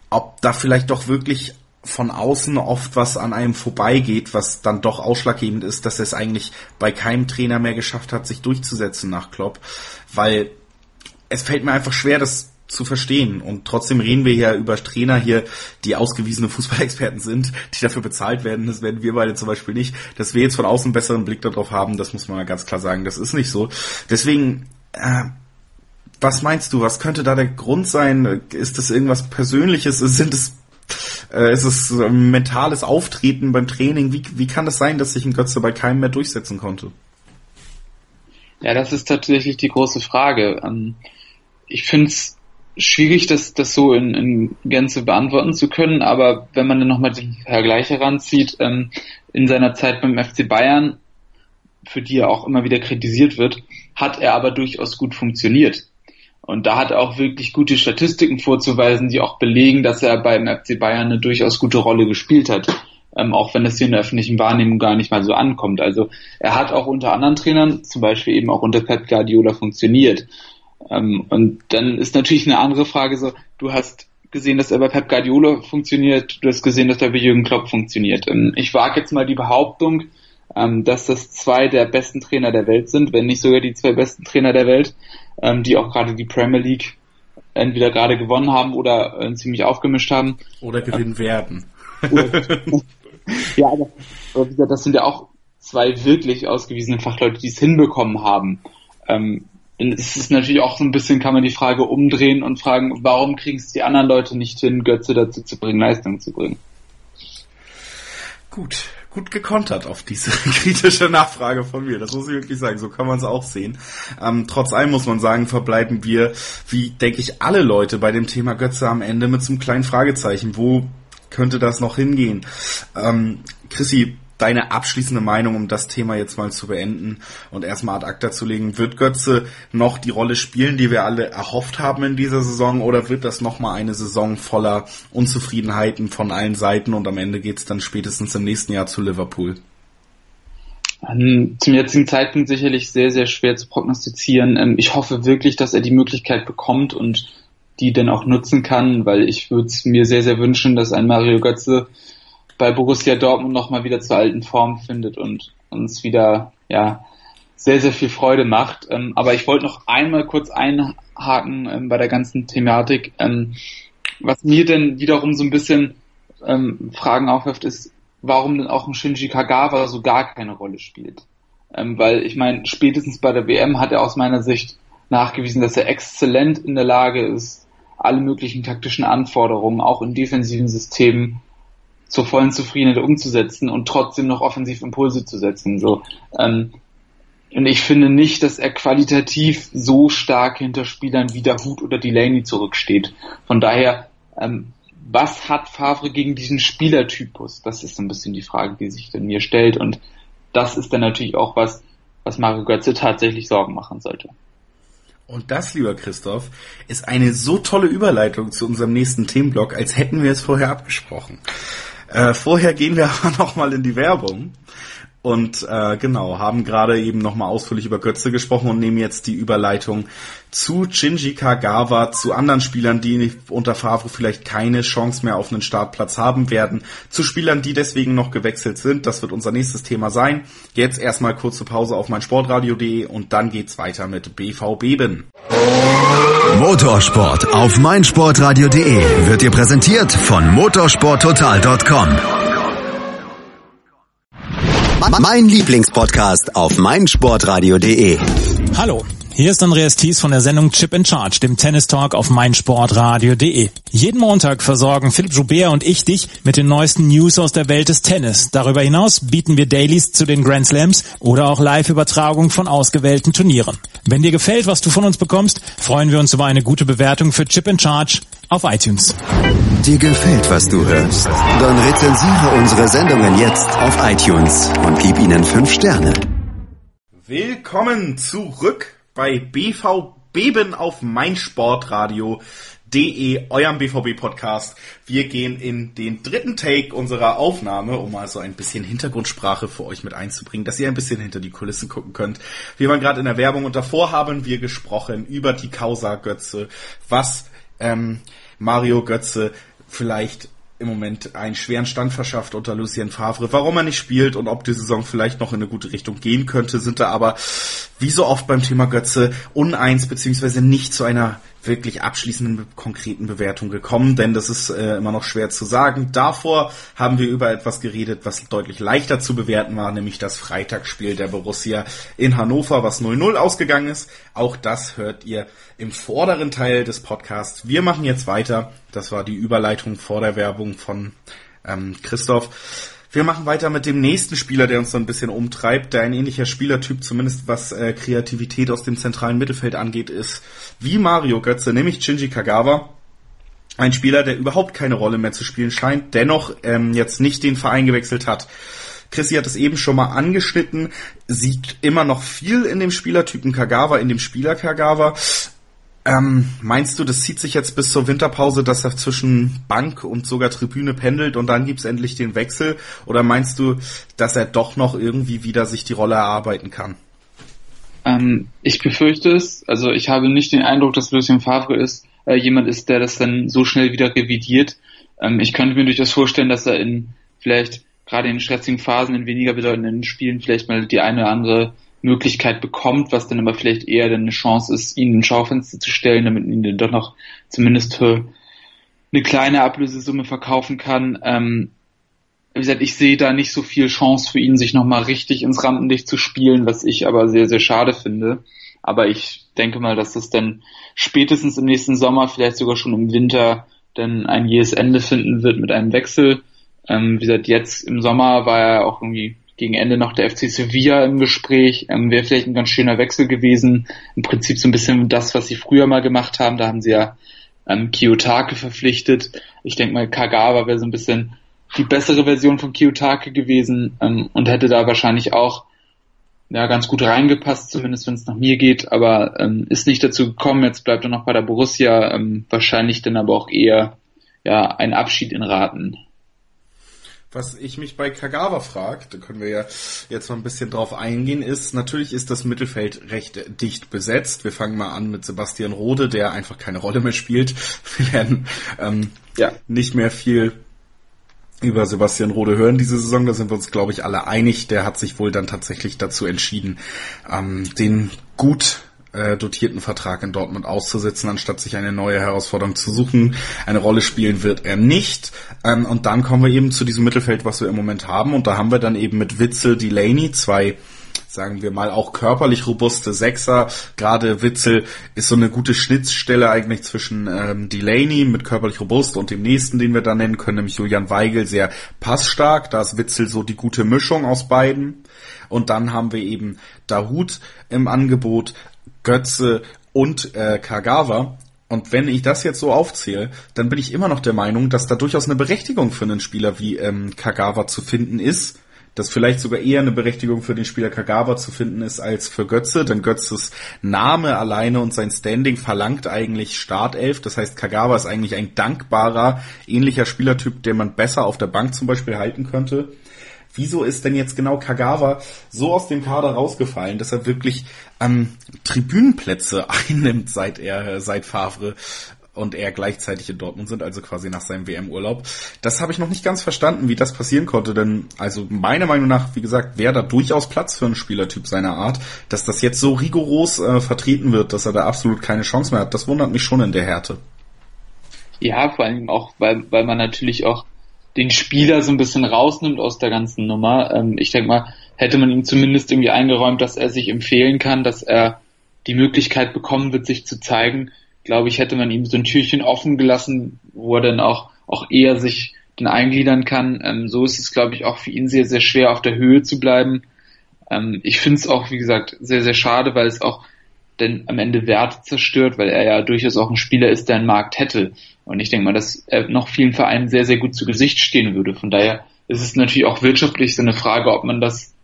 ob da vielleicht doch wirklich von außen oft was an einem vorbeigeht, was dann doch ausschlaggebend ist, dass er es eigentlich bei keinem Trainer mehr geschafft hat, sich durchzusetzen nach Klopp, weil es fällt mir einfach schwer, das zu verstehen. Und trotzdem reden wir ja über Trainer hier, die ausgewiesene Fußballexperten sind, die dafür bezahlt werden. Das werden wir beide zum Beispiel nicht. Dass wir jetzt von außen einen besseren Blick darauf haben, das muss man ganz klar sagen. Das ist nicht so. Deswegen, äh, was meinst du? Was könnte da der Grund sein? Ist das irgendwas Persönliches? Sind es äh, ist es mentales Auftreten beim Training? Wie, wie kann das sein, dass sich ein Götze bei keinem mehr durchsetzen konnte? Ja, das ist tatsächlich die große Frage. Ähm, ich finde es schwierig, das, das so in, in Gänze beantworten zu können, aber wenn man dann nochmal den Vergleich heranzieht, ähm, in seiner Zeit beim FC Bayern, für die er auch immer wieder kritisiert wird, hat er aber durchaus gut funktioniert. Und da hat er auch wirklich gute Statistiken vorzuweisen, die auch belegen, dass er beim FC Bayern eine durchaus gute Rolle gespielt hat. Ähm, auch wenn das hier in der öffentlichen Wahrnehmung gar nicht mal so ankommt. Also er hat auch unter anderen Trainern, zum Beispiel eben auch unter Pep Guardiola funktioniert. Ähm, und dann ist natürlich eine andere Frage so, du hast gesehen, dass er bei Pep Guardiola funktioniert, du hast gesehen, dass er bei Jürgen Klopp funktioniert. Ähm, ich wage jetzt mal die Behauptung, ähm, dass das zwei der besten Trainer der Welt sind, wenn nicht sogar die zwei besten Trainer der Welt, ähm, die auch gerade die Premier League entweder gerade gewonnen haben oder äh, ziemlich aufgemischt haben. Oder gewinnen ähm, werden. ja, aber, aber wie gesagt, das sind ja auch zwei wirklich ausgewiesene Fachleute, die es hinbekommen haben. Ähm, es ist natürlich auch so ein bisschen, kann man die Frage umdrehen und fragen, warum kriegen es die anderen Leute nicht hin, Götze dazu zu bringen, Leistung zu bringen? Gut, gut gekontert auf diese kritische Nachfrage von mir. Das muss ich wirklich sagen. So kann man es auch sehen. Ähm, trotz allem muss man sagen, verbleiben wir, wie denke ich, alle Leute bei dem Thema Götze am Ende mit so einem kleinen Fragezeichen. Wo könnte das noch hingehen? Ähm, Chrissy, deine abschließende Meinung, um das Thema jetzt mal zu beenden und erstmal ad acta zu legen. Wird Götze noch die Rolle spielen, die wir alle erhofft haben in dieser Saison oder wird das nochmal eine Saison voller Unzufriedenheiten von allen Seiten und am Ende geht es dann spätestens im nächsten Jahr zu Liverpool? Ähm, zum jetzigen Zeitpunkt sicherlich sehr, sehr schwer zu prognostizieren. Ähm, ich hoffe wirklich, dass er die Möglichkeit bekommt und die dann auch nutzen kann, weil ich würde es mir sehr, sehr wünschen, dass ein Mario Götze bei Borussia Dortmund nochmal wieder zur alten Form findet und uns wieder ja sehr, sehr viel Freude macht. Ähm, aber ich wollte noch einmal kurz einhaken ähm, bei der ganzen Thematik. Ähm, was mir denn wiederum so ein bisschen ähm, Fragen aufwirft, ist, warum denn auch ein Shinji Kagawa so gar keine Rolle spielt. Ähm, weil ich meine, spätestens bei der WM hat er aus meiner Sicht nachgewiesen, dass er exzellent in der Lage ist, alle möglichen taktischen Anforderungen, auch in defensiven Systemen, zur vollen Zufriedenheit umzusetzen und trotzdem noch offensiv Impulse zu setzen. So. Ähm, und ich finde nicht, dass er qualitativ so stark hinter Spielern wie Dahut oder Delaney zurücksteht. Von daher, ähm, was hat Favre gegen diesen Spielertypus? Das ist so ein bisschen die Frage, die sich dann mir stellt. Und das ist dann natürlich auch was, was Mario Götze tatsächlich Sorgen machen sollte. Und das, lieber Christoph, ist eine so tolle Überleitung zu unserem nächsten Themenblock, als hätten wir es vorher abgesprochen. Äh, vorher gehen wir aber nochmal in die Werbung. Und äh, genau, haben gerade eben nochmal ausführlich über Götze gesprochen und nehmen jetzt die Überleitung zu Shinji Kagawa, zu anderen Spielern, die unter Favre vielleicht keine Chance mehr auf einen Startplatz haben werden, zu Spielern, die deswegen noch gewechselt sind. Das wird unser nächstes Thema sein. Jetzt erstmal kurze Pause auf meinsportradio.de und dann geht's weiter mit BV Beben. Motorsport auf meinsportradio.de wird dir präsentiert von motorsporttotal.com. Mein Lieblingspodcast auf meinsportradio.de. Hallo. Hier ist Andreas Thies von der Sendung Chip in Charge, dem Tennis Talk auf meinsportradio.de. Jeden Montag versorgen Philipp Joubert und ich dich mit den neuesten News aus der Welt des Tennis. Darüber hinaus bieten wir Dailies zu den Grand Slams oder auch Live-Übertragungen von ausgewählten Turnieren. Wenn dir gefällt, was du von uns bekommst, freuen wir uns über eine gute Bewertung für Chip in Charge auf iTunes. Dir gefällt, was du hörst? Dann rezensiere unsere Sendungen jetzt auf iTunes und gib ihnen fünf Sterne. Willkommen zurück bei BV Beben auf meinsportradio.de, eurem BVB-Podcast. Wir gehen in den dritten Take unserer Aufnahme, um mal so ein bisschen Hintergrundsprache für euch mit einzubringen, dass ihr ein bisschen hinter die Kulissen gucken könnt. Wir waren gerade in der Werbung und davor haben wir gesprochen über die Causa Götze, was ähm, Mario Götze vielleicht im Moment einen schweren Stand verschafft unter Lucien Favre. Warum er nicht spielt und ob die Saison vielleicht noch in eine gute Richtung gehen könnte, sind da aber wie so oft beim Thema Götze uneins beziehungsweise nicht zu einer wirklich abschließenden konkreten Bewertung gekommen, denn das ist äh, immer noch schwer zu sagen. Davor haben wir über etwas geredet, was deutlich leichter zu bewerten war, nämlich das Freitagsspiel der Borussia in Hannover, was 0-0 ausgegangen ist. Auch das hört ihr im vorderen Teil des Podcasts. Wir machen jetzt weiter. Das war die Überleitung vor der Werbung von ähm, Christoph. Wir machen weiter mit dem nächsten Spieler, der uns so ein bisschen umtreibt, der ein ähnlicher Spielertyp, zumindest was äh, Kreativität aus dem zentralen Mittelfeld angeht, ist wie Mario Götze, nämlich Shinji Kagawa. Ein Spieler, der überhaupt keine Rolle mehr zu spielen scheint, dennoch ähm, jetzt nicht den Verein gewechselt hat. Chrissy hat es eben schon mal angeschnitten, sieht immer noch viel in dem Spielertypen Kagawa, in dem Spieler Kagawa. Ähm, meinst du, das zieht sich jetzt bis zur Winterpause, dass er zwischen Bank und sogar Tribüne pendelt und dann gibt's endlich den Wechsel? Oder meinst du, dass er doch noch irgendwie wieder sich die Rolle erarbeiten kann? Ähm, ich befürchte es. Also ich habe nicht den Eindruck, dass Lucien Favre ist, äh, jemand ist, der das dann so schnell wieder revidiert. Ähm, ich könnte mir durchaus vorstellen, dass er in vielleicht gerade in stressigen Phasen, in weniger bedeutenden Spielen vielleicht mal die eine oder andere Möglichkeit bekommt, was dann aber vielleicht eher dann eine Chance ist, ihn in Schaufenster zu stellen, damit ihn dann doch noch zumindest für eine kleine Ablösesumme verkaufen kann. Ähm, wie gesagt, ich sehe da nicht so viel Chance für ihn, sich nochmal richtig ins Rampenlicht zu spielen, was ich aber sehr, sehr schade finde. Aber ich denke mal, dass das dann spätestens im nächsten Sommer, vielleicht sogar schon im Winter, dann ein jähes Ende finden wird mit einem Wechsel. Ähm, wie gesagt, jetzt im Sommer war er auch irgendwie gegen Ende noch der FC Sevilla im Gespräch. Ähm, Wäre vielleicht ein ganz schöner Wechsel gewesen. Im Prinzip so ein bisschen das, was sie früher mal gemacht haben. Da haben sie ja ähm, Kiyotake verpflichtet. Ich denke mal, Kagawa wäre so ein bisschen die bessere Version von Kiyotake gewesen ähm, und hätte da wahrscheinlich auch ja, ganz gut reingepasst, zumindest wenn es nach mir geht, aber ähm, ist nicht dazu gekommen. Jetzt bleibt er noch bei der Borussia, ähm, wahrscheinlich dann aber auch eher ja ein Abschied in Raten. Was ich mich bei Kagawa frage, da können wir ja jetzt mal ein bisschen drauf eingehen, ist, natürlich ist das Mittelfeld recht dicht besetzt. Wir fangen mal an mit Sebastian Rode, der einfach keine Rolle mehr spielt. Wir werden ähm, ja. nicht mehr viel über Sebastian Rode hören diese Saison. Da sind wir uns, glaube ich, alle einig. Der hat sich wohl dann tatsächlich dazu entschieden, ähm, den gut äh, dotierten Vertrag in Dortmund auszusetzen, anstatt sich eine neue Herausforderung zu suchen. Eine Rolle spielen wird er nicht. Ähm, und dann kommen wir eben zu diesem Mittelfeld, was wir im Moment haben. Und da haben wir dann eben mit Witzel, Delaney zwei sagen wir mal auch körperlich robuste Sechser. Gerade Witzel ist so eine gute Schnittstelle eigentlich zwischen ähm, Delaney mit körperlich robust und dem nächsten, den wir da nennen können, nämlich Julian Weigel, sehr passstark. Da ist Witzel so die gute Mischung aus beiden. Und dann haben wir eben Dahut im Angebot, Götze und äh, Kagawa. Und wenn ich das jetzt so aufzähle, dann bin ich immer noch der Meinung, dass da durchaus eine Berechtigung für einen Spieler wie ähm, Kagawa zu finden ist. Dass vielleicht sogar eher eine Berechtigung für den Spieler Kagawa zu finden ist als für Götze, denn Götzes Name alleine und sein Standing verlangt eigentlich Startelf. Das heißt, Kagawa ist eigentlich ein dankbarer, ähnlicher Spielertyp, den man besser auf der Bank zum Beispiel halten könnte. Wieso ist denn jetzt genau Kagawa so aus dem Kader rausgefallen, dass er wirklich ähm, Tribünenplätze einnimmt, seit er, seit Favre und er gleichzeitig in Dortmund sind, also quasi nach seinem WM-Urlaub. Das habe ich noch nicht ganz verstanden, wie das passieren konnte, denn also meiner Meinung nach, wie gesagt, wäre da durchaus Platz für einen Spielertyp seiner Art, dass das jetzt so rigoros äh, vertreten wird, dass er da absolut keine Chance mehr hat. Das wundert mich schon in der Härte. Ja, vor allem auch, weil, weil man natürlich auch den Spieler so ein bisschen rausnimmt aus der ganzen Nummer. Ähm, ich denke mal, hätte man ihm zumindest irgendwie eingeräumt, dass er sich empfehlen kann, dass er die Möglichkeit bekommen wird, sich zu zeigen, glaube ich, hätte man ihm so ein Türchen offen gelassen, wo er dann auch, auch eher sich dann eingliedern kann. Ähm, so ist es, glaube ich, auch für ihn sehr, sehr schwer auf der Höhe zu bleiben. Ähm, ich finde es auch, wie gesagt, sehr, sehr schade, weil es auch denn am Ende Werte zerstört, weil er ja durchaus auch ein Spieler ist, der einen Markt hätte. Und ich denke mal, dass er noch vielen Vereinen sehr, sehr gut zu Gesicht stehen würde. Von daher ist es natürlich auch wirtschaftlich so eine Frage, ob man das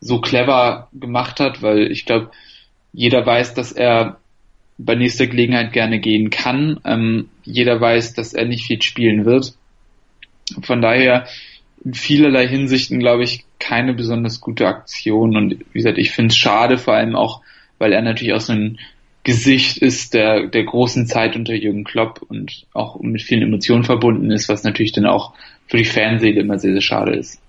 so clever gemacht hat, weil ich glaube, jeder weiß, dass er bei nächster Gelegenheit gerne gehen kann. Ähm, jeder weiß, dass er nicht viel spielen wird. Von daher in vielerlei Hinsichten, glaube ich, keine besonders gute Aktion. Und wie gesagt, ich finde es schade, vor allem auch, weil er natürlich auch so ein Gesicht ist der, der großen Zeit unter Jürgen Klopp und auch mit vielen Emotionen verbunden ist, was natürlich dann auch für die Fanseele immer sehr, sehr schade ist.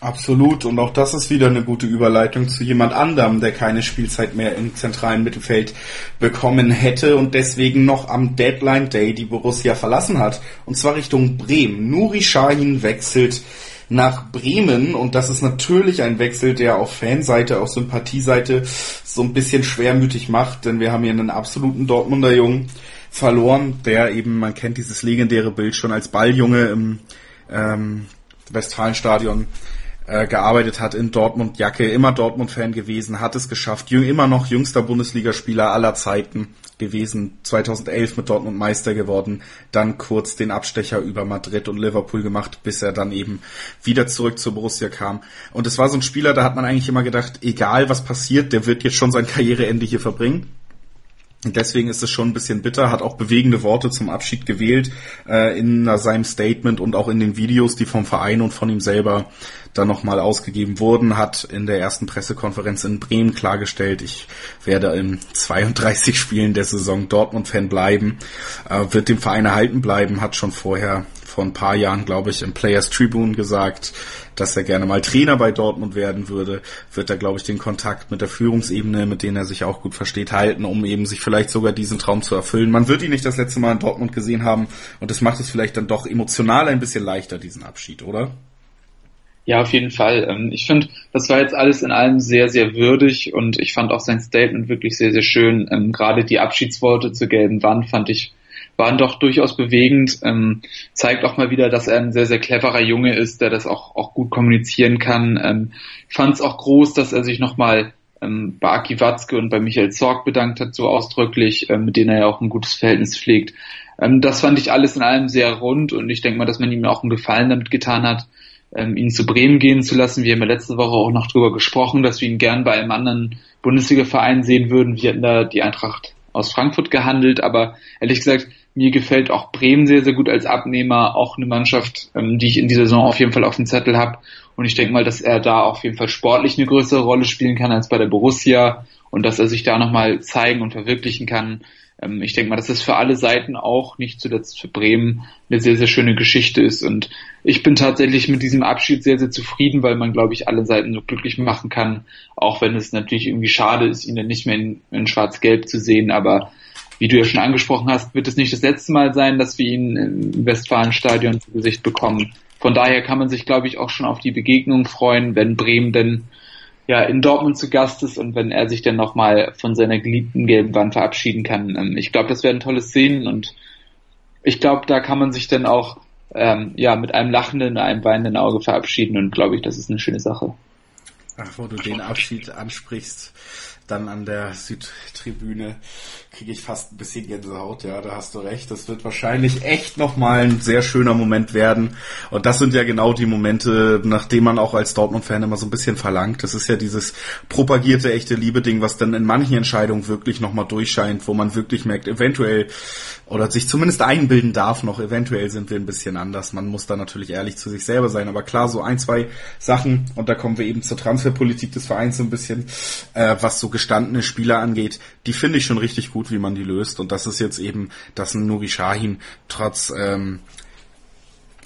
Absolut. Und auch das ist wieder eine gute Überleitung zu jemand anderem, der keine Spielzeit mehr im zentralen Mittelfeld bekommen hätte und deswegen noch am Deadline Day die Borussia verlassen hat. Und zwar Richtung Bremen. Nuri Sahin wechselt nach Bremen. Und das ist natürlich ein Wechsel, der auf Fanseite, auf Sympathieseite so ein bisschen schwermütig macht, denn wir haben hier einen absoluten Dortmunder Jungen verloren, der eben, man kennt dieses legendäre Bild schon als Balljunge im ähm, Westfalenstadion äh, gearbeitet hat in Dortmund Jacke, immer Dortmund-Fan gewesen, hat es geschafft, jung, immer noch jüngster Bundesligaspieler aller Zeiten gewesen, 2011 mit Dortmund Meister geworden, dann kurz den Abstecher über Madrid und Liverpool gemacht, bis er dann eben wieder zurück zur Borussia kam. Und es war so ein Spieler, da hat man eigentlich immer gedacht, egal was passiert, der wird jetzt schon sein Karriereende hier verbringen. Deswegen ist es schon ein bisschen bitter, hat auch bewegende Worte zum Abschied gewählt äh, in seinem Statement und auch in den Videos, die vom Verein und von ihm selber dann nochmal ausgegeben wurden, hat in der ersten Pressekonferenz in Bremen klargestellt, ich werde in 32 Spielen der Saison Dortmund-Fan bleiben, äh, wird dem Verein erhalten bleiben, hat schon vorher vor ein paar Jahren, glaube ich, im Players Tribune gesagt, dass er gerne mal Trainer bei Dortmund werden würde, wird er, glaube ich, den Kontakt mit der Führungsebene, mit denen er sich auch gut versteht, halten, um eben sich vielleicht sogar diesen Traum zu erfüllen. Man wird ihn nicht das letzte Mal in Dortmund gesehen haben und das macht es vielleicht dann doch emotional ein bisschen leichter, diesen Abschied, oder? Ja, auf jeden Fall. Ähm, ich finde, das war jetzt alles in allem sehr, sehr würdig und ich fand auch sein Statement wirklich sehr, sehr schön. Ähm, gerade die Abschiedsworte zur gelben Wand fand ich waren doch durchaus bewegend. Ähm, zeigt auch mal wieder, dass er ein sehr, sehr cleverer Junge ist, der das auch, auch gut kommunizieren kann. Ähm, fand es auch groß, dass er sich nochmal ähm, bei Aki Watzke und bei Michael Zorg bedankt hat, so ausdrücklich, ähm, mit denen er ja auch ein gutes Verhältnis pflegt. Ähm, das fand ich alles in allem sehr rund und ich denke mal, dass man ihm auch einen Gefallen damit getan hat, ähm, ihn zu Bremen gehen zu lassen. Wir haben ja letzte Woche auch noch drüber gesprochen, dass wir ihn gern bei einem anderen Bundesliga-Verein sehen würden. Wir hätten da die Eintracht aus Frankfurt gehandelt, aber ehrlich gesagt, mir gefällt auch Bremen sehr, sehr gut als Abnehmer, auch eine Mannschaft, ähm, die ich in dieser Saison auf jeden Fall auf dem Zettel habe. Und ich denke mal, dass er da auf jeden Fall sportlich eine größere Rolle spielen kann als bei der Borussia und dass er sich da nochmal zeigen und verwirklichen kann. Ähm, ich denke mal, dass das für alle Seiten auch, nicht zuletzt für Bremen, eine sehr, sehr schöne Geschichte ist. Und ich bin tatsächlich mit diesem Abschied sehr, sehr zufrieden, weil man, glaube ich, alle Seiten so glücklich machen kann, auch wenn es natürlich irgendwie schade ist, ihn dann nicht mehr in, in schwarz-gelb zu sehen. Aber wie du ja schon angesprochen hast, wird es nicht das letzte Mal sein, dass wir ihn im Westfalenstadion zu Gesicht bekommen. Von daher kann man sich, glaube ich, auch schon auf die Begegnung freuen, wenn Bremen denn ja in Dortmund zu Gast ist und wenn er sich dann nochmal von seiner geliebten gelben Wand verabschieden kann. Ähm, ich glaube, das werden tolle Szenen und ich glaube, da kann man sich dann auch ähm, ja mit einem lachenden, einem weinenden Auge verabschieden und glaube ich, das ist eine schöne Sache. Ach, wo du den Abschied ansprichst, dann an der Südtribüne kriege ich fast ein bisschen Gänsehaut, ja, da hast du recht. Das wird wahrscheinlich echt nochmal ein sehr schöner Moment werden. Und das sind ja genau die Momente, nachdem man auch als Dortmund-Fan immer so ein bisschen verlangt. Das ist ja dieses propagierte echte Liebe-Ding, was dann in manchen Entscheidungen wirklich nochmal durchscheint, wo man wirklich merkt, eventuell oder sich zumindest einbilden darf noch, eventuell sind wir ein bisschen anders. Man muss da natürlich ehrlich zu sich selber sein. Aber klar, so ein, zwei Sachen, und da kommen wir eben zur Transferpolitik des Vereins so ein bisschen, äh, was so gestandene Spieler angeht, die finde ich schon richtig gut, wie man die löst. Und das ist jetzt eben, dass ein Nuri Shahin trotz ähm,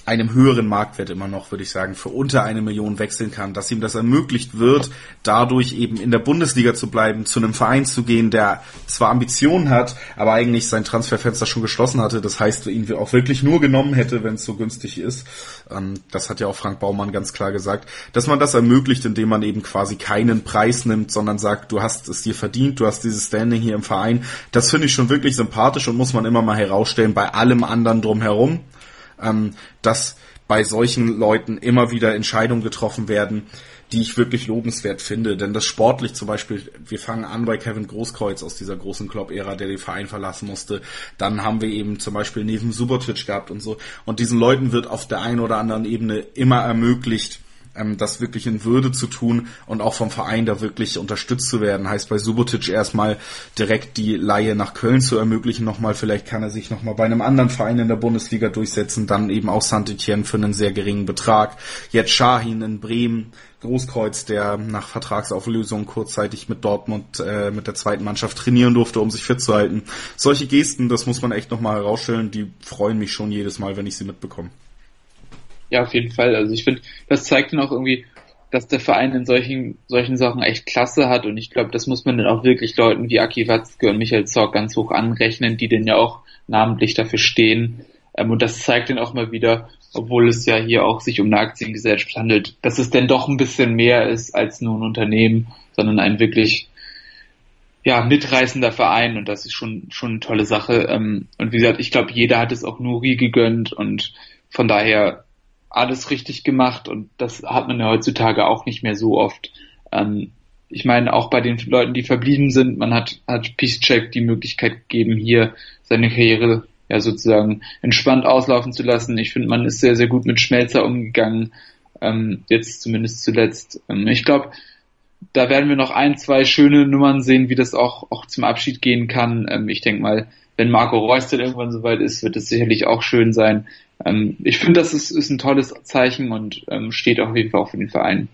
einem höheren Marktwert immer noch, würde ich sagen, für unter eine Million wechseln kann, dass ihm das ermöglicht wird, dadurch eben in der Bundesliga zu bleiben, zu einem Verein zu gehen, der zwar Ambitionen hat, aber eigentlich sein Transferfenster schon geschlossen hatte. Das heißt, ihn auch wirklich nur genommen hätte, wenn es so günstig ist. Ähm, das hat ja auch Frank Baumann ganz klar gesagt, dass man das ermöglicht, indem man eben quasi keinen Preis nimmt, sondern sagt, du hast es dir verdient, du hast dieses Standing hier im Verein. Das finde ich schon wirklich sympathisch und muss man immer mal herausstellen bei allem anderen drumherum ähm, dass bei solchen Leuten immer wieder Entscheidungen getroffen werden, die ich wirklich lobenswert finde. Denn das sportlich zum Beispiel, wir fangen an bei Kevin Großkreuz aus dieser großen Klopp-Ära, der den Verein verlassen musste. Dann haben wir eben zum Beispiel neben Subotic gehabt und so. Und diesen Leuten wird auf der einen oder anderen Ebene immer ermöglicht, ähm, das wirklich in Würde zu tun und auch vom Verein da wirklich unterstützt zu werden. Heißt bei Subotic erstmal direkt die Laie nach Köln zu ermöglichen nochmal. Vielleicht kann er sich nochmal bei einem anderen Verein in der Bundesliga durchsetzen. Dann eben auch Saint-Etienne für einen sehr geringen Betrag. Jetzt Shahin in Bremen. Großkreuz, der nach Vertragsauflösung kurzzeitig mit Dortmund äh, mit der zweiten Mannschaft trainieren durfte, um sich fit zu halten. Solche Gesten, das muss man echt nochmal herausstellen, die freuen mich schon jedes Mal, wenn ich sie mitbekomme. Ja, auf jeden Fall. Also ich finde, das zeigt dann auch irgendwie, dass der Verein in solchen, solchen Sachen echt klasse hat und ich glaube, das muss man dann auch wirklich Leuten wie Aki Watzke und Michael Zorg ganz hoch anrechnen, die denn ja auch namentlich dafür stehen. Ähm, und das zeigt dann auch mal wieder, obwohl es ja hier auch sich um eine Aktiengesellschaft handelt, dass es denn doch ein bisschen mehr ist als nur ein Unternehmen, sondern ein wirklich ja, mitreißender Verein und das ist schon, schon eine tolle Sache. Ähm, und wie gesagt, ich glaube, jeder hat es auch Nuri gegönnt und von daher alles richtig gemacht und das hat man ja heutzutage auch nicht mehr so oft. Ähm, ich meine, auch bei den Leuten, die verblieben sind, man hat, hat Peacecheck die Möglichkeit gegeben, hier seine Karriere ja sozusagen entspannt auslaufen zu lassen. Ich finde, man ist sehr, sehr gut mit Schmelzer umgegangen, ähm, jetzt zumindest zuletzt. Ähm, ich glaube, da werden wir noch ein, zwei schöne Nummern sehen, wie das auch, auch zum Abschied gehen kann. Ähm, ich denke mal, wenn Marco Reus dann irgendwann soweit ist, wird es sicherlich auch schön sein. Ähm, ich finde, das ist, ist ein tolles Zeichen und ähm, steht auf jeden Fall auch für den Verein.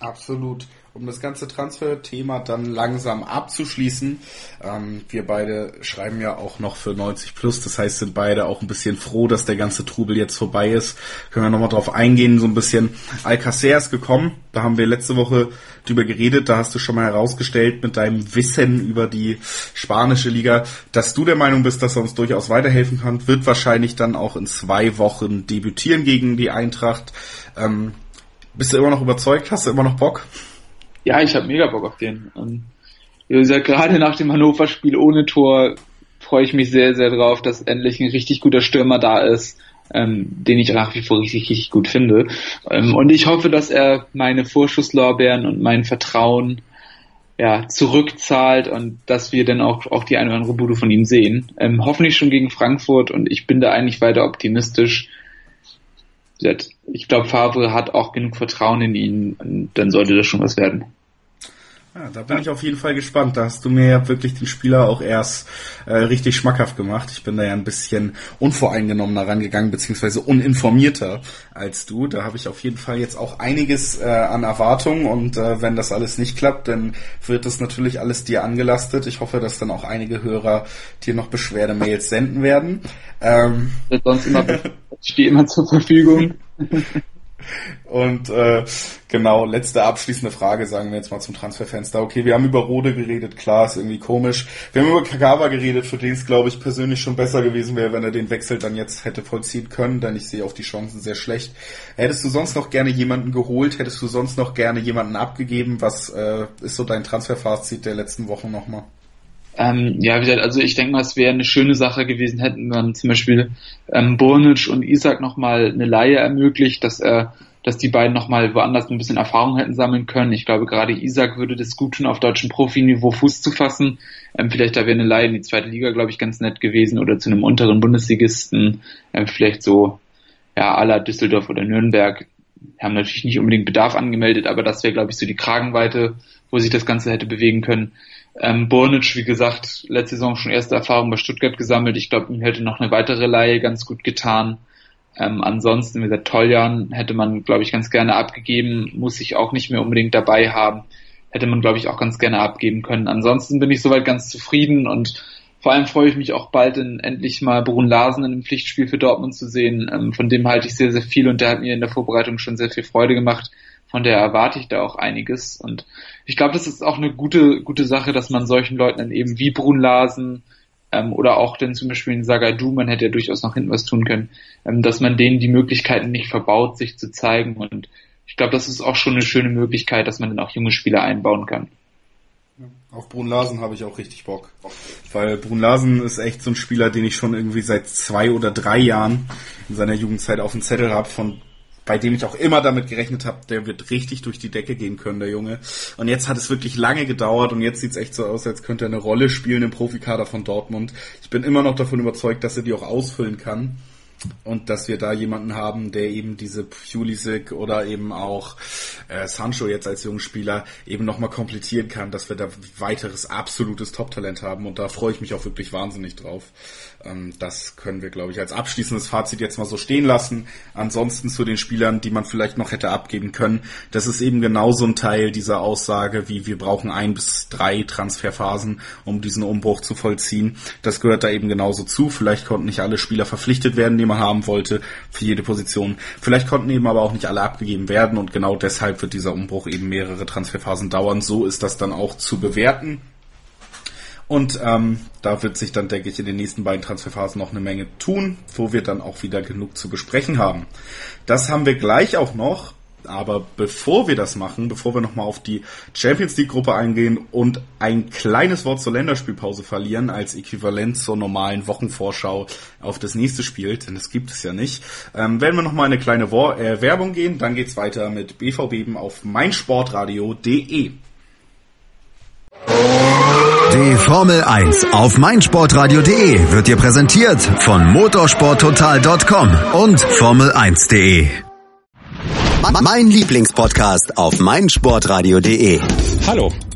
Absolut um das ganze Transfer-Thema dann langsam abzuschließen. Ähm, wir beide schreiben ja auch noch für 90 plus, das heißt, sind beide auch ein bisschen froh, dass der ganze Trubel jetzt vorbei ist. Können wir nochmal drauf eingehen, so ein bisschen. Alcacer ist gekommen, da haben wir letzte Woche drüber geredet, da hast du schon mal herausgestellt mit deinem Wissen über die spanische Liga, dass du der Meinung bist, dass er uns durchaus weiterhelfen kann, wird wahrscheinlich dann auch in zwei Wochen debütieren gegen die Eintracht. Ähm, bist du immer noch überzeugt? Hast du immer noch Bock? Ja, ich habe mega Bock auf den. Und wie gesagt, gerade nach dem Hannover-Spiel ohne Tor freue ich mich sehr, sehr drauf, dass endlich ein richtig guter Stürmer da ist, ähm, den ich nach wie vor richtig, richtig gut finde. Ähm, und ich hoffe, dass er meine Vorschusslorbeeren und mein Vertrauen ja, zurückzahlt und dass wir dann auch, auch die eine oder andere Bude von ihm sehen. Ähm, hoffentlich schon gegen Frankfurt und ich bin da eigentlich weiter optimistisch ich glaube, Favre hat auch genug Vertrauen in ihn und dann sollte das schon was werden. Ja, da bin ich auf jeden Fall gespannt. Da hast du mir ja wirklich den Spieler auch erst äh, richtig schmackhaft gemacht. Ich bin da ja ein bisschen unvoreingenommener rangegangen, beziehungsweise uninformierter als du. Da habe ich auf jeden Fall jetzt auch einiges äh, an Erwartungen und äh, wenn das alles nicht klappt, dann wird das natürlich alles dir angelastet. Ich hoffe, dass dann auch einige Hörer dir noch Beschwerdemails senden werden. Ähm, sonst immer, ich stehe immer zur Verfügung. Und äh, genau, letzte abschließende Frage, sagen wir jetzt mal zum Transferfenster. Okay, wir haben über Rode geredet, klar, ist irgendwie komisch. Wir haben über Kagawa geredet, für den es, glaube ich, persönlich schon besser gewesen wäre, wenn er den Wechsel dann jetzt hätte vollziehen können, denn ich sehe auf die Chancen sehr schlecht. Hättest du sonst noch gerne jemanden geholt? Hättest du sonst noch gerne jemanden abgegeben? Was äh, ist so dein Transferfazit der letzten Wochen nochmal? Ähm, ja, wie gesagt, also ich denke mal, es wäre eine schöne Sache gewesen, hätten man zum Beispiel ähm, Bornic und Isaac nochmal eine Laie ermöglicht, dass er dass die beiden nochmal woanders ein bisschen Erfahrung hätten sammeln können. Ich glaube, gerade Isaac würde das gut tun, auf deutschem Profiniveau Fuß zu fassen. Ähm, vielleicht da wäre eine Leihe in die zweite Liga, glaube ich, ganz nett gewesen oder zu einem unteren Bundesligisten, ähm, vielleicht so, ja, aller Düsseldorf oder Nürnberg. Haben natürlich nicht unbedingt Bedarf angemeldet, aber das wäre, glaube ich, so die Kragenweite, wo sich das Ganze hätte bewegen können. Ähm, Bornic, wie gesagt, letzte Saison schon erste Erfahrung bei Stuttgart gesammelt. Ich glaube, ihm hätte noch eine weitere Leihe ganz gut getan. Ähm, ansonsten, wie gesagt, Toljan hätte man, glaube ich, ganz gerne abgegeben, muss ich auch nicht mehr unbedingt dabei haben. Hätte man, glaube ich, auch ganz gerne abgeben können. Ansonsten bin ich soweit ganz zufrieden und vor allem freue ich mich auch bald in, endlich mal Brun Larsen in einem Pflichtspiel für Dortmund zu sehen. Ähm, von dem halte ich sehr, sehr viel und der hat mir in der Vorbereitung schon sehr viel Freude gemacht. Von der erwarte ich da auch einiges. Und ich glaube, das ist auch eine gute, gute Sache, dass man solchen Leuten dann eben wie Brun Larsen ähm, oder auch denn zum Beispiel in Sagadu, man hätte ja durchaus noch hinten was tun können, ähm, dass man denen die Möglichkeiten nicht verbaut, sich zu zeigen. Und ich glaube, das ist auch schon eine schöne Möglichkeit, dass man dann auch junge Spieler einbauen kann. Auf Brun Larsen habe ich auch richtig Bock. Weil Brun Larsen ist echt so ein Spieler, den ich schon irgendwie seit zwei oder drei Jahren in seiner Jugendzeit auf dem Zettel habe, von bei dem ich auch immer damit gerechnet habe, der wird richtig durch die Decke gehen können, der Junge. Und jetzt hat es wirklich lange gedauert und jetzt sieht es echt so aus, als könnte er eine Rolle spielen im Profikader von Dortmund. Ich bin immer noch davon überzeugt, dass er die auch ausfüllen kann und dass wir da jemanden haben, der eben diese Pulisic oder eben auch äh, Sancho jetzt als Jungspieler eben nochmal komplettieren kann, dass wir da weiteres absolutes Top-Talent haben und da freue ich mich auch wirklich wahnsinnig drauf. Ähm, das können wir, glaube ich, als abschließendes Fazit jetzt mal so stehen lassen. Ansonsten zu den Spielern, die man vielleicht noch hätte abgeben können, das ist eben genauso ein Teil dieser Aussage, wie wir brauchen ein bis drei Transferphasen, um diesen Umbruch zu vollziehen. Das gehört da eben genauso zu. Vielleicht konnten nicht alle Spieler verpflichtet werden, die man haben wollte für jede Position. Vielleicht konnten eben aber auch nicht alle abgegeben werden und genau deshalb wird dieser Umbruch eben mehrere Transferphasen dauern. So ist das dann auch zu bewerten. Und ähm, da wird sich dann, denke ich, in den nächsten beiden Transferphasen noch eine Menge tun, wo wir dann auch wieder genug zu besprechen haben. Das haben wir gleich auch noch. Aber bevor wir das machen, bevor wir nochmal auf die Champions League Gruppe eingehen und ein kleines Wort zur Länderspielpause verlieren als Äquivalent zur normalen Wochenvorschau auf das nächste Spiel, denn das gibt es ja nicht, ähm, werden wir nochmal eine kleine äh, Werbung gehen. Dann geht's weiter mit BVB auf meinsportradio.de. Die Formel 1 auf meinsportradio.de wird dir präsentiert von motorsporttotal.com und Formel1.de. Mein Lieblingspodcast auf meinsportradio.de. Hallo,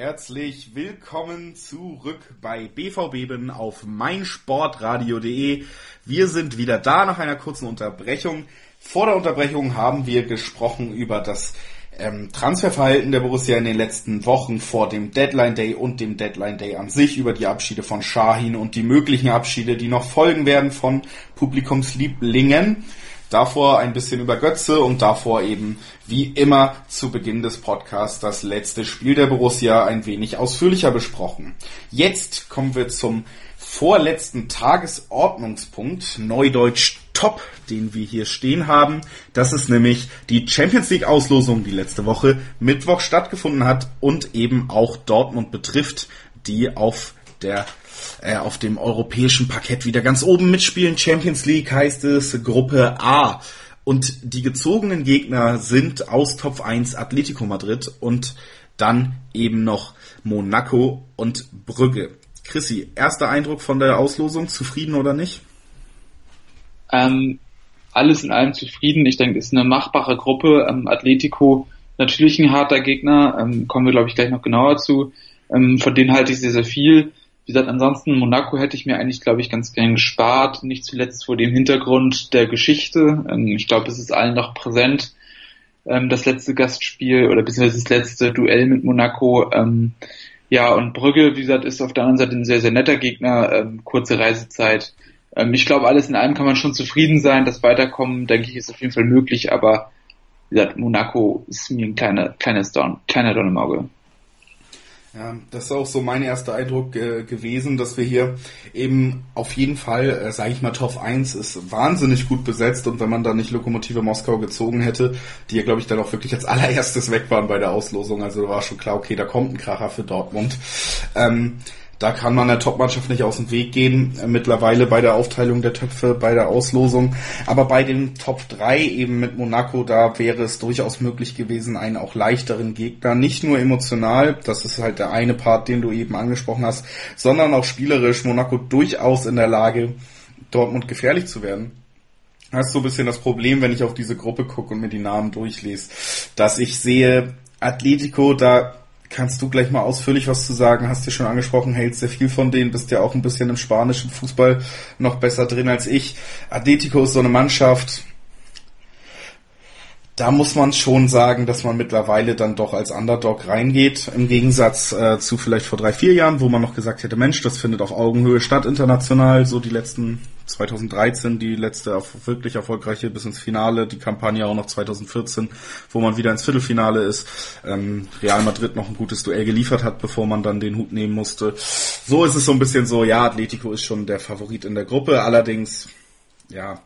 Herzlich willkommen zurück bei BVB auf meinsportradio.de. Wir sind wieder da nach einer kurzen Unterbrechung. Vor der Unterbrechung haben wir gesprochen über das ähm, Transferverhalten der Borussia in den letzten Wochen vor dem Deadline Day und dem Deadline Day an sich, über die Abschiede von Shahin und die möglichen Abschiede, die noch folgen werden von Publikumslieblingen. Davor ein bisschen über Götze und davor eben wie immer zu Beginn des Podcasts das letzte Spiel der Borussia ein wenig ausführlicher besprochen. Jetzt kommen wir zum vorletzten Tagesordnungspunkt, Neudeutsch Top, den wir hier stehen haben. Das ist nämlich die Champions League Auslosung, die letzte Woche Mittwoch stattgefunden hat und eben auch Dortmund betrifft, die auf der äh, auf dem europäischen Parkett wieder ganz oben mitspielen. Champions League heißt es Gruppe A. Und die gezogenen Gegner sind aus Top 1 Atletico Madrid und dann eben noch Monaco und Brügge. Chrissy, erster Eindruck von der Auslosung, zufrieden oder nicht? Ähm, alles in allem zufrieden. Ich denke, es ist eine machbare Gruppe. Ähm, Atletico natürlich ein harter Gegner, ähm, kommen wir glaube ich gleich noch genauer zu. Ähm, von denen halte ich sehr, sehr viel. Wie gesagt, ansonsten Monaco hätte ich mir eigentlich, glaube ich, ganz gern gespart. Nicht zuletzt vor dem Hintergrund der Geschichte. Ähm, ich glaube, es ist allen noch präsent. Ähm, das letzte Gastspiel oder beziehungsweise das letzte Duell mit Monaco. Ähm, ja, und Brügge, wie gesagt, ist auf der anderen Seite ein sehr, sehr netter Gegner. kurze Reisezeit. ich glaube, alles in allem kann man schon zufrieden sein. Das Weiterkommen, denke ich, ist auf jeden Fall möglich. Aber wie gesagt, Monaco ist mir ein kleiner, kleiner Dorn, kleiner Dorn im Auge. Ja, das ist auch so mein erster Eindruck äh, gewesen, dass wir hier eben auf jeden Fall, äh, sage ich mal, Top 1 ist wahnsinnig gut besetzt und wenn man da nicht Lokomotive Moskau gezogen hätte, die ja glaube ich dann auch wirklich als allererstes weg waren bei der Auslosung, also war schon klar, okay, da kommt ein Kracher für Dortmund. Ähm, da kann man der Topmannschaft nicht aus dem Weg gehen, äh, mittlerweile bei der Aufteilung der Töpfe, bei der Auslosung. Aber bei den Top 3 eben mit Monaco, da wäre es durchaus möglich gewesen, einen auch leichteren Gegner, nicht nur emotional, das ist halt der eine Part, den du eben angesprochen hast, sondern auch spielerisch Monaco durchaus in der Lage, Dortmund gefährlich zu werden. Das ist so ein bisschen das Problem, wenn ich auf diese Gruppe gucke und mir die Namen durchlese, dass ich sehe, Atletico, da kannst du gleich mal ausführlich was zu sagen. Hast du schon angesprochen, hältst sehr viel von denen, bist ja auch ein bisschen im spanischen Fußball noch besser drin als ich. Atletico ist so eine Mannschaft, da muss man schon sagen, dass man mittlerweile dann doch als Underdog reingeht, im Gegensatz äh, zu vielleicht vor drei, vier Jahren, wo man noch gesagt hätte, Mensch, das findet auf Augenhöhe statt international, so die letzten 2013, die letzte wirklich erfolgreiche bis ins Finale, die Kampagne auch noch 2014, wo man wieder ins Viertelfinale ist, ähm, Real Madrid noch ein gutes Duell geliefert hat, bevor man dann den Hut nehmen musste. So ist es so ein bisschen so, ja, Atletico ist schon der Favorit in der Gruppe, allerdings, ja,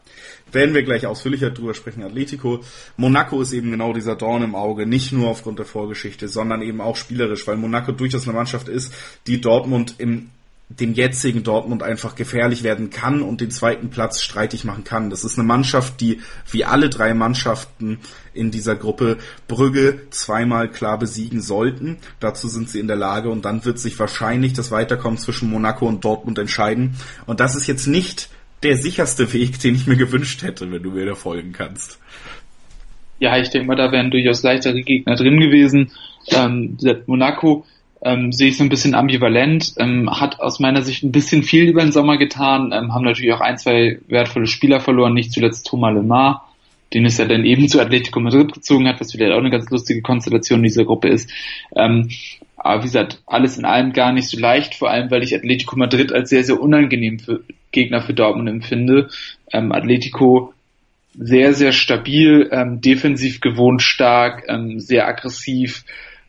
werden wir gleich ausführlicher drüber sprechen, Atletico. Monaco ist eben genau dieser Dorn im Auge, nicht nur aufgrund der Vorgeschichte, sondern eben auch spielerisch, weil Monaco durchaus eine Mannschaft ist, die Dortmund im dem jetzigen Dortmund einfach gefährlich werden kann und den zweiten Platz streitig machen kann. Das ist eine Mannschaft, die wie alle drei Mannschaften in dieser Gruppe Brügge zweimal klar besiegen sollten. Dazu sind sie in der Lage und dann wird sich wahrscheinlich das Weiterkommen zwischen Monaco und Dortmund entscheiden. Und das ist jetzt nicht der sicherste Weg, den ich mir gewünscht hätte, wenn du mir da folgen kannst. Ja, ich denke mal, da wären durchaus leichtere Gegner drin gewesen. Ähm, Monaco ähm, sehe ich so ein bisschen ambivalent, ähm, hat aus meiner Sicht ein bisschen viel über den Sommer getan, ähm, haben natürlich auch ein, zwei wertvolle Spieler verloren, nicht zuletzt Thomas Lemar, den es ja dann eben zu Atletico Madrid gezogen hat, was wieder auch eine ganz lustige Konstellation in dieser Gruppe ist. Ähm, aber wie gesagt, alles in allem gar nicht so leicht, vor allem weil ich Atletico Madrid als sehr, sehr unangenehm für Gegner für Dortmund empfinde. Ähm, Atletico sehr, sehr stabil, ähm, defensiv gewohnt stark, ähm, sehr aggressiv,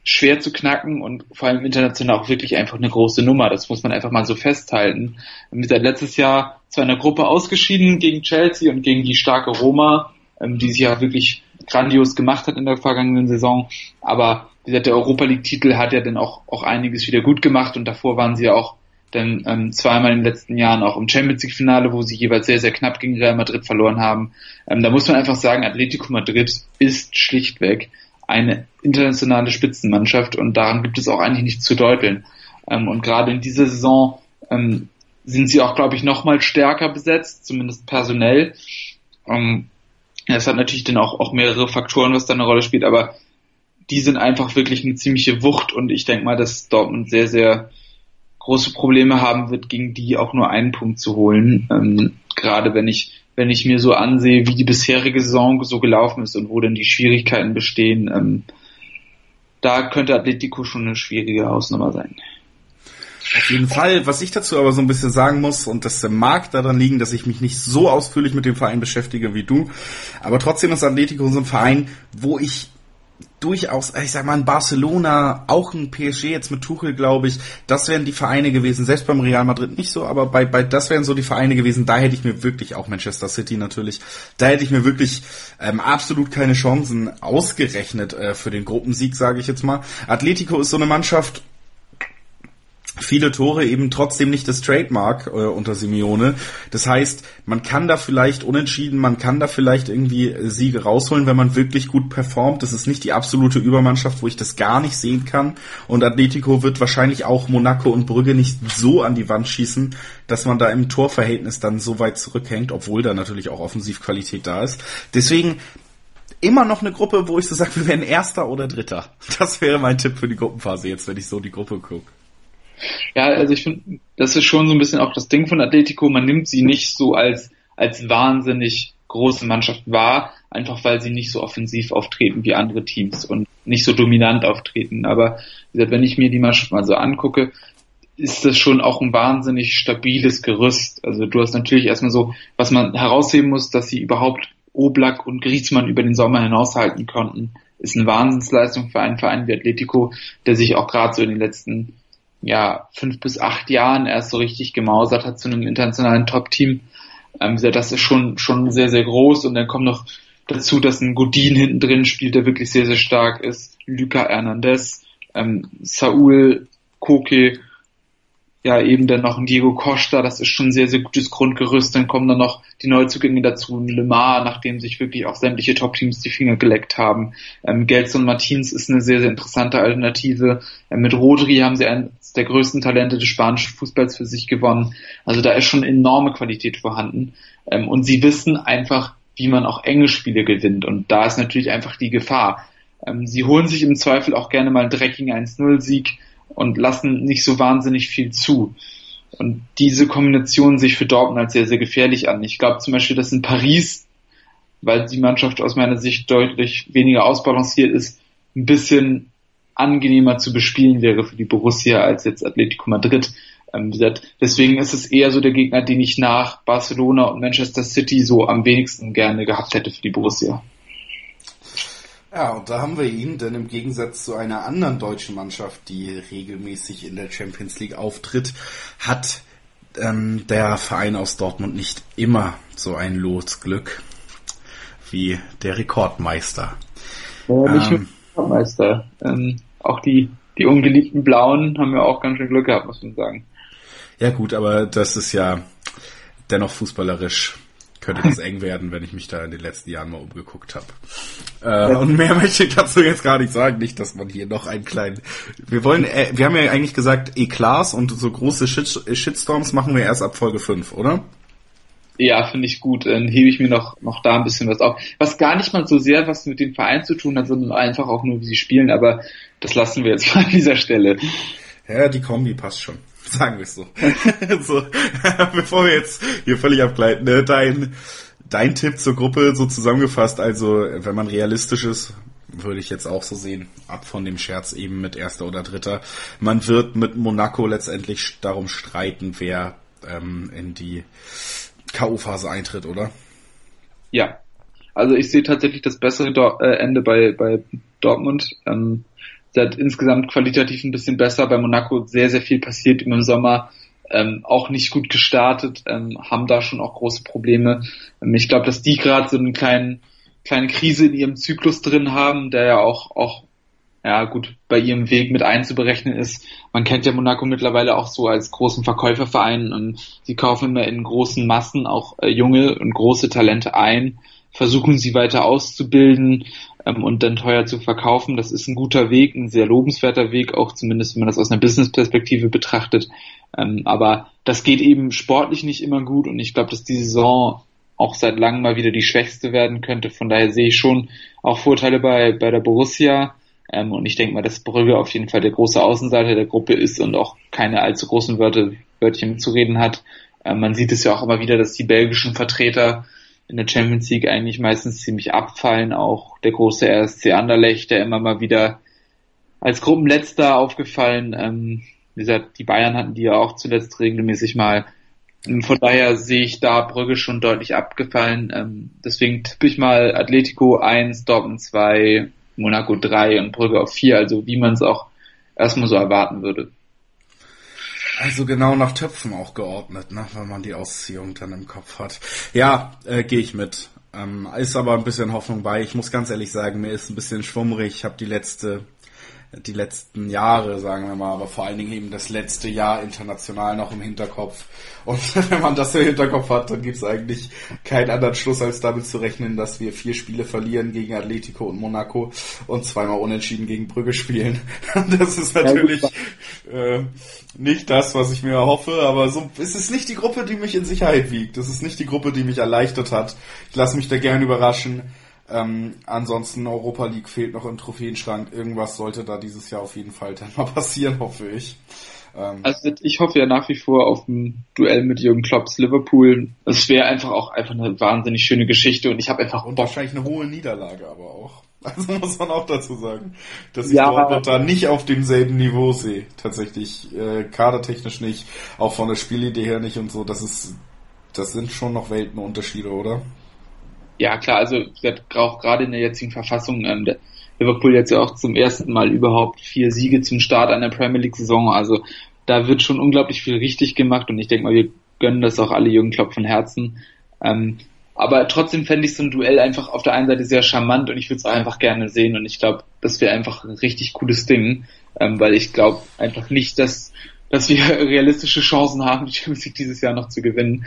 schwer zu knacken und vor allem international auch wirklich einfach eine große Nummer. Das muss man einfach mal so festhalten. Wir sind letztes Jahr zu einer Gruppe ausgeschieden gegen Chelsea und gegen die starke Roma, ähm, die sich ja wirklich grandios gemacht hat in der vergangenen Saison. Aber wie gesagt, der Europa League-Titel hat ja dann auch, auch einiges wieder gut gemacht und davor waren sie ja auch dann ähm, zweimal in den letzten Jahren auch im Champions League-Finale, wo sie jeweils sehr, sehr knapp gegen Real Madrid verloren haben. Ähm, da muss man einfach sagen, Atletico Madrid ist schlichtweg eine internationale Spitzenmannschaft und daran gibt es auch eigentlich nichts zu deuteln. Ähm, und gerade in dieser Saison ähm, sind sie auch, glaube ich, noch mal stärker besetzt, zumindest personell. Ähm, das hat natürlich dann auch, auch mehrere Faktoren, was da eine Rolle spielt, aber die sind einfach wirklich eine ziemliche Wucht und ich denke mal, dass Dortmund sehr, sehr große Probleme haben wird, gegen die auch nur einen Punkt zu holen. Ähm, gerade wenn ich wenn ich mir so ansehe, wie die bisherige Saison so gelaufen ist und wo denn die Schwierigkeiten bestehen, ähm, da könnte Atletico schon eine schwierige Hausnummer sein. Auf jeden Fall. Was ich dazu aber so ein bisschen sagen muss, und das mag daran liegen, dass ich mich nicht so ausführlich mit dem Verein beschäftige wie du, aber trotzdem ist Atletico so ein Verein, wo ich durchaus, ich sag mal, ein Barcelona, auch ein PSG jetzt mit Tuchel, glaube ich, das wären die Vereine gewesen, selbst beim Real Madrid nicht so, aber bei, bei das wären so die Vereine gewesen, da hätte ich mir wirklich, auch Manchester City natürlich, da hätte ich mir wirklich ähm, absolut keine Chancen ausgerechnet äh, für den Gruppensieg, sage ich jetzt mal. Atletico ist so eine Mannschaft, viele Tore eben trotzdem nicht das Trademark äh, unter Simeone. Das heißt, man kann da vielleicht unentschieden, man kann da vielleicht irgendwie Siege rausholen, wenn man wirklich gut performt. Das ist nicht die absolute Übermannschaft, wo ich das gar nicht sehen kann. Und Atletico wird wahrscheinlich auch Monaco und Brügge nicht so an die Wand schießen, dass man da im Torverhältnis dann so weit zurückhängt, obwohl da natürlich auch Offensivqualität da ist. Deswegen immer noch eine Gruppe, wo ich so sage, wir werden Erster oder Dritter. Das wäre mein Tipp für die Gruppenphase jetzt, wenn ich so die Gruppe gucke. Ja, also ich finde, das ist schon so ein bisschen auch das Ding von Atletico. Man nimmt sie nicht so als, als wahnsinnig große Mannschaft wahr, einfach weil sie nicht so offensiv auftreten wie andere Teams und nicht so dominant auftreten. Aber wie gesagt, wenn ich mir die Mannschaft mal so angucke, ist das schon auch ein wahnsinnig stabiles Gerüst. Also du hast natürlich erstmal so, was man herausheben muss, dass sie überhaupt Oblak und Griezmann über den Sommer hinaushalten konnten. ist eine Wahnsinnsleistung für einen Verein wie Atletico, der sich auch gerade so in den letzten ja, fünf bis acht Jahren erst so richtig gemausert hat zu einem internationalen Top-Team. Ähm, das ist schon, schon sehr, sehr groß und dann kommt noch dazu, dass ein Godin hinten drin spielt, der wirklich sehr, sehr stark ist. Luca Hernandez, ähm, Saul Koke ja eben dann noch ein Diego Costa, das ist schon ein sehr, sehr gutes Grundgerüst. Dann kommen dann noch die Neuzugänge dazu, ein Lemar, nachdem sich wirklich auch sämtliche Top-Teams die Finger geleckt haben. Ähm, Gelson Martins ist eine sehr, sehr interessante Alternative. Ähm, mit Rodri haben sie eines der größten Talente des spanischen Fußballs für sich gewonnen. Also da ist schon enorme Qualität vorhanden. Ähm, und sie wissen einfach, wie man auch enge Spiele gewinnt. Und da ist natürlich einfach die Gefahr. Ähm, sie holen sich im Zweifel auch gerne mal einen dreckigen 1-0-Sieg und lassen nicht so wahnsinnig viel zu. Und diese Kombination sich für Dortmund als sehr, sehr gefährlich an. Ich glaube zum Beispiel, dass in Paris, weil die Mannschaft aus meiner Sicht deutlich weniger ausbalanciert ist, ein bisschen angenehmer zu bespielen wäre für die Borussia als jetzt Atletico Madrid. Ähm, deswegen ist es eher so der Gegner, den ich nach Barcelona und Manchester City so am wenigsten gerne gehabt hätte für die Borussia. Ja, und da haben wir ihn, denn im Gegensatz zu einer anderen deutschen Mannschaft, die regelmäßig in der Champions League auftritt, hat ähm, der Verein aus Dortmund nicht immer so ein Losglück wie der Rekordmeister. Ja, nicht ähm, nur Rekordmeister. Ähm, auch die, die ungeliebten Blauen haben ja auch ganz schön Glück gehabt, muss man sagen. Ja gut, aber das ist ja dennoch fußballerisch könnte das eng werden, wenn ich mich da in den letzten Jahren mal umgeguckt habe. Äh, und mehr möchte ich dazu jetzt gar nicht sagen, nicht, dass man hier noch einen kleinen. Wir wollen, äh, wir haben ja eigentlich gesagt, Eklats und so große Shit Shitstorms machen wir erst ab Folge 5, oder? Ja, finde ich gut. Dann hebe ich mir noch, noch da ein bisschen was auf. Was gar nicht mal so sehr was mit dem Verein zu tun hat, sondern einfach auch nur, wie sie spielen, aber das lassen wir jetzt mal an dieser Stelle. Ja, die Kombi passt schon. Sagen wir es so. so. Bevor wir jetzt hier völlig abgleiten, ne? dein, dein Tipp zur Gruppe so zusammengefasst, also wenn man realistisch ist, würde ich jetzt auch so sehen, ab von dem Scherz eben mit erster oder dritter. Man wird mit Monaco letztendlich darum streiten, wer ähm, in die K.O.-Phase eintritt, oder? Ja. Also ich sehe tatsächlich das bessere Do äh, Ende bei, bei Dortmund. Ähm, seid insgesamt qualitativ ein bisschen besser. Bei Monaco sehr, sehr viel passiert im Sommer. Ähm, auch nicht gut gestartet, ähm, haben da schon auch große Probleme. Ähm, ich glaube, dass die gerade so eine kleine, kleine Krise in ihrem Zyklus drin haben, der ja auch, auch ja gut bei ihrem Weg mit einzuberechnen ist. Man kennt ja Monaco mittlerweile auch so als großen Verkäuferverein und sie kaufen immer in großen Massen auch äh, junge und große Talente ein, versuchen sie weiter auszubilden, ähm, und dann teuer zu verkaufen. Das ist ein guter Weg, ein sehr lobenswerter Weg, auch zumindest wenn man das aus einer Business-Perspektive betrachtet. Ähm, aber das geht eben sportlich nicht immer gut und ich glaube, dass die Saison auch seit langem mal wieder die schwächste werden könnte. Von daher sehe ich schon auch Vorteile bei, bei der Borussia. Ähm, und ich denke mal, dass Brügge auf jeden Fall der große Außenseiter der Gruppe ist und auch keine allzu großen Wörter, Wörtchen mitzureden hat. Ähm, man sieht es ja auch immer wieder, dass die belgischen Vertreter in der Champions League eigentlich meistens ziemlich abfallen. Auch der große RSC Anderlecht, der immer mal wieder als Gruppenletzter aufgefallen. Ähm, wie gesagt, die Bayern hatten die ja auch zuletzt regelmäßig mal. Ähm, von daher sehe ich da Brügge schon deutlich abgefallen. Ähm, deswegen tippe ich mal Atletico 1, Dortmund 2, Monaco 3 und Brügge auf 4, also wie man es auch erstmal so erwarten würde. Also genau nach Töpfen auch geordnet, ne, wenn man die Ausziehung dann im Kopf hat. Ja, äh, gehe ich mit. Ähm, ist aber ein bisschen Hoffnung bei. Ich muss ganz ehrlich sagen, mir ist ein bisschen schwummrig. Ich habe die letzte die letzten Jahre, sagen wir mal, aber vor allen Dingen eben das letzte Jahr international noch im Hinterkopf. Und wenn man das im Hinterkopf hat, dann gibt es eigentlich keinen anderen Schluss, als damit zu rechnen, dass wir vier Spiele verlieren gegen Atletico und Monaco und zweimal unentschieden gegen Brügge spielen. Das ist natürlich äh, nicht das, was ich mir erhoffe, aber so es ist nicht die Gruppe, die mich in Sicherheit wiegt. Das ist nicht die Gruppe, die mich erleichtert hat. Ich lasse mich da gern überraschen. Ähm, ansonsten Europa League fehlt noch im Trophäenschrank. Irgendwas sollte da dieses Jahr auf jeden Fall dann mal passieren, hoffe ich. Ähm, also ich hoffe ja nach wie vor auf ein Duell mit Jürgen Klopps Liverpool. Es wäre einfach auch einfach eine wahnsinnig schöne Geschichte und ich habe einfach und wahrscheinlich eine hohe Niederlage aber auch. Also muss man auch dazu sagen, dass ich ja, Dortmund da nicht auf demselben Niveau sehe. Tatsächlich äh, kadertechnisch nicht, auch von der Spielidee her nicht und so. Das ist, das sind schon noch Weltenunterschiede, oder? Ja, klar, also auch gerade in der jetzigen Verfassung, ähm, der Liverpool jetzt ja auch zum ersten Mal überhaupt vier Siege zum Start einer Premier League-Saison. Also da wird schon unglaublich viel richtig gemacht und ich denke mal, wir gönnen das auch alle Jürgen Klopp von Herzen. Ähm, aber trotzdem fände ich so ein Duell einfach auf der einen Seite sehr charmant und ich würde es einfach gerne sehen und ich glaube, das wäre einfach ein richtig cooles Ding, ähm, weil ich glaube einfach nicht, dass, dass wir realistische Chancen haben, die Champions League dieses Jahr noch zu gewinnen.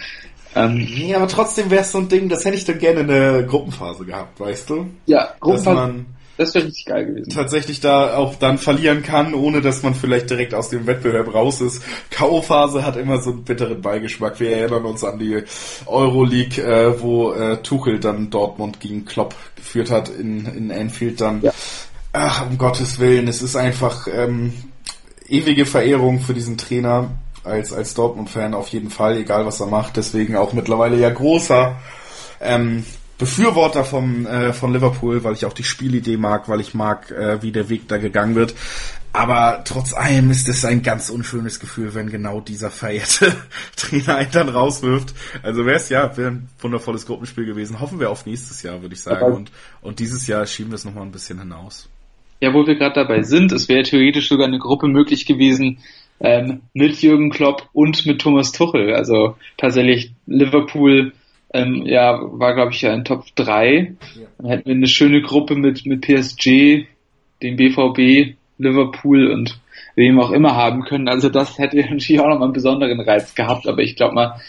Ähm, nee, aber trotzdem wäre es so ein Ding, das hätte ich dann gerne in der Gruppenphase gehabt, weißt du? Ja, Gruppenphase. Das wäre richtig geil gewesen. Tatsächlich da auch dann verlieren kann, ohne dass man vielleicht direkt aus dem Wettbewerb raus ist. K.O.-Phase hat immer so einen bitteren Beigeschmack. Wir erinnern uns an die Euroleague, äh, wo äh, Tuchel dann Dortmund gegen Klopp geführt hat in, in Anfield dann. Ja. Ach, um Gottes Willen, es ist einfach ähm, ewige Verehrung für diesen Trainer als, als Dortmund-Fan auf jeden Fall, egal was er macht. Deswegen auch mittlerweile ja großer ähm, Befürworter vom, äh, von Liverpool, weil ich auch die Spielidee mag, weil ich mag, äh, wie der Weg da gegangen wird. Aber trotz allem ist es ein ganz unschönes Gefühl, wenn genau dieser verehrte Trainer einen dann rauswirft. Also wäre es ja, wäre ein wundervolles Gruppenspiel gewesen. Hoffen wir auf nächstes Jahr, würde ich sagen. Und, und dieses Jahr schieben wir es nochmal ein bisschen hinaus. Ja, wo wir gerade dabei sind, es wäre theoretisch sogar eine Gruppe möglich gewesen ähm, mit Jürgen Klopp und mit Thomas Tuchel. Also tatsächlich Liverpool, ähm, ja, war glaube ich ja in Top 3. Ja. Dann hätten wir eine schöne Gruppe mit, mit PSG, dem BVB, Liverpool und wem auch immer haben können. Also das hätte natürlich auch nochmal einen besonderen Reiz gehabt, aber ich glaube mal,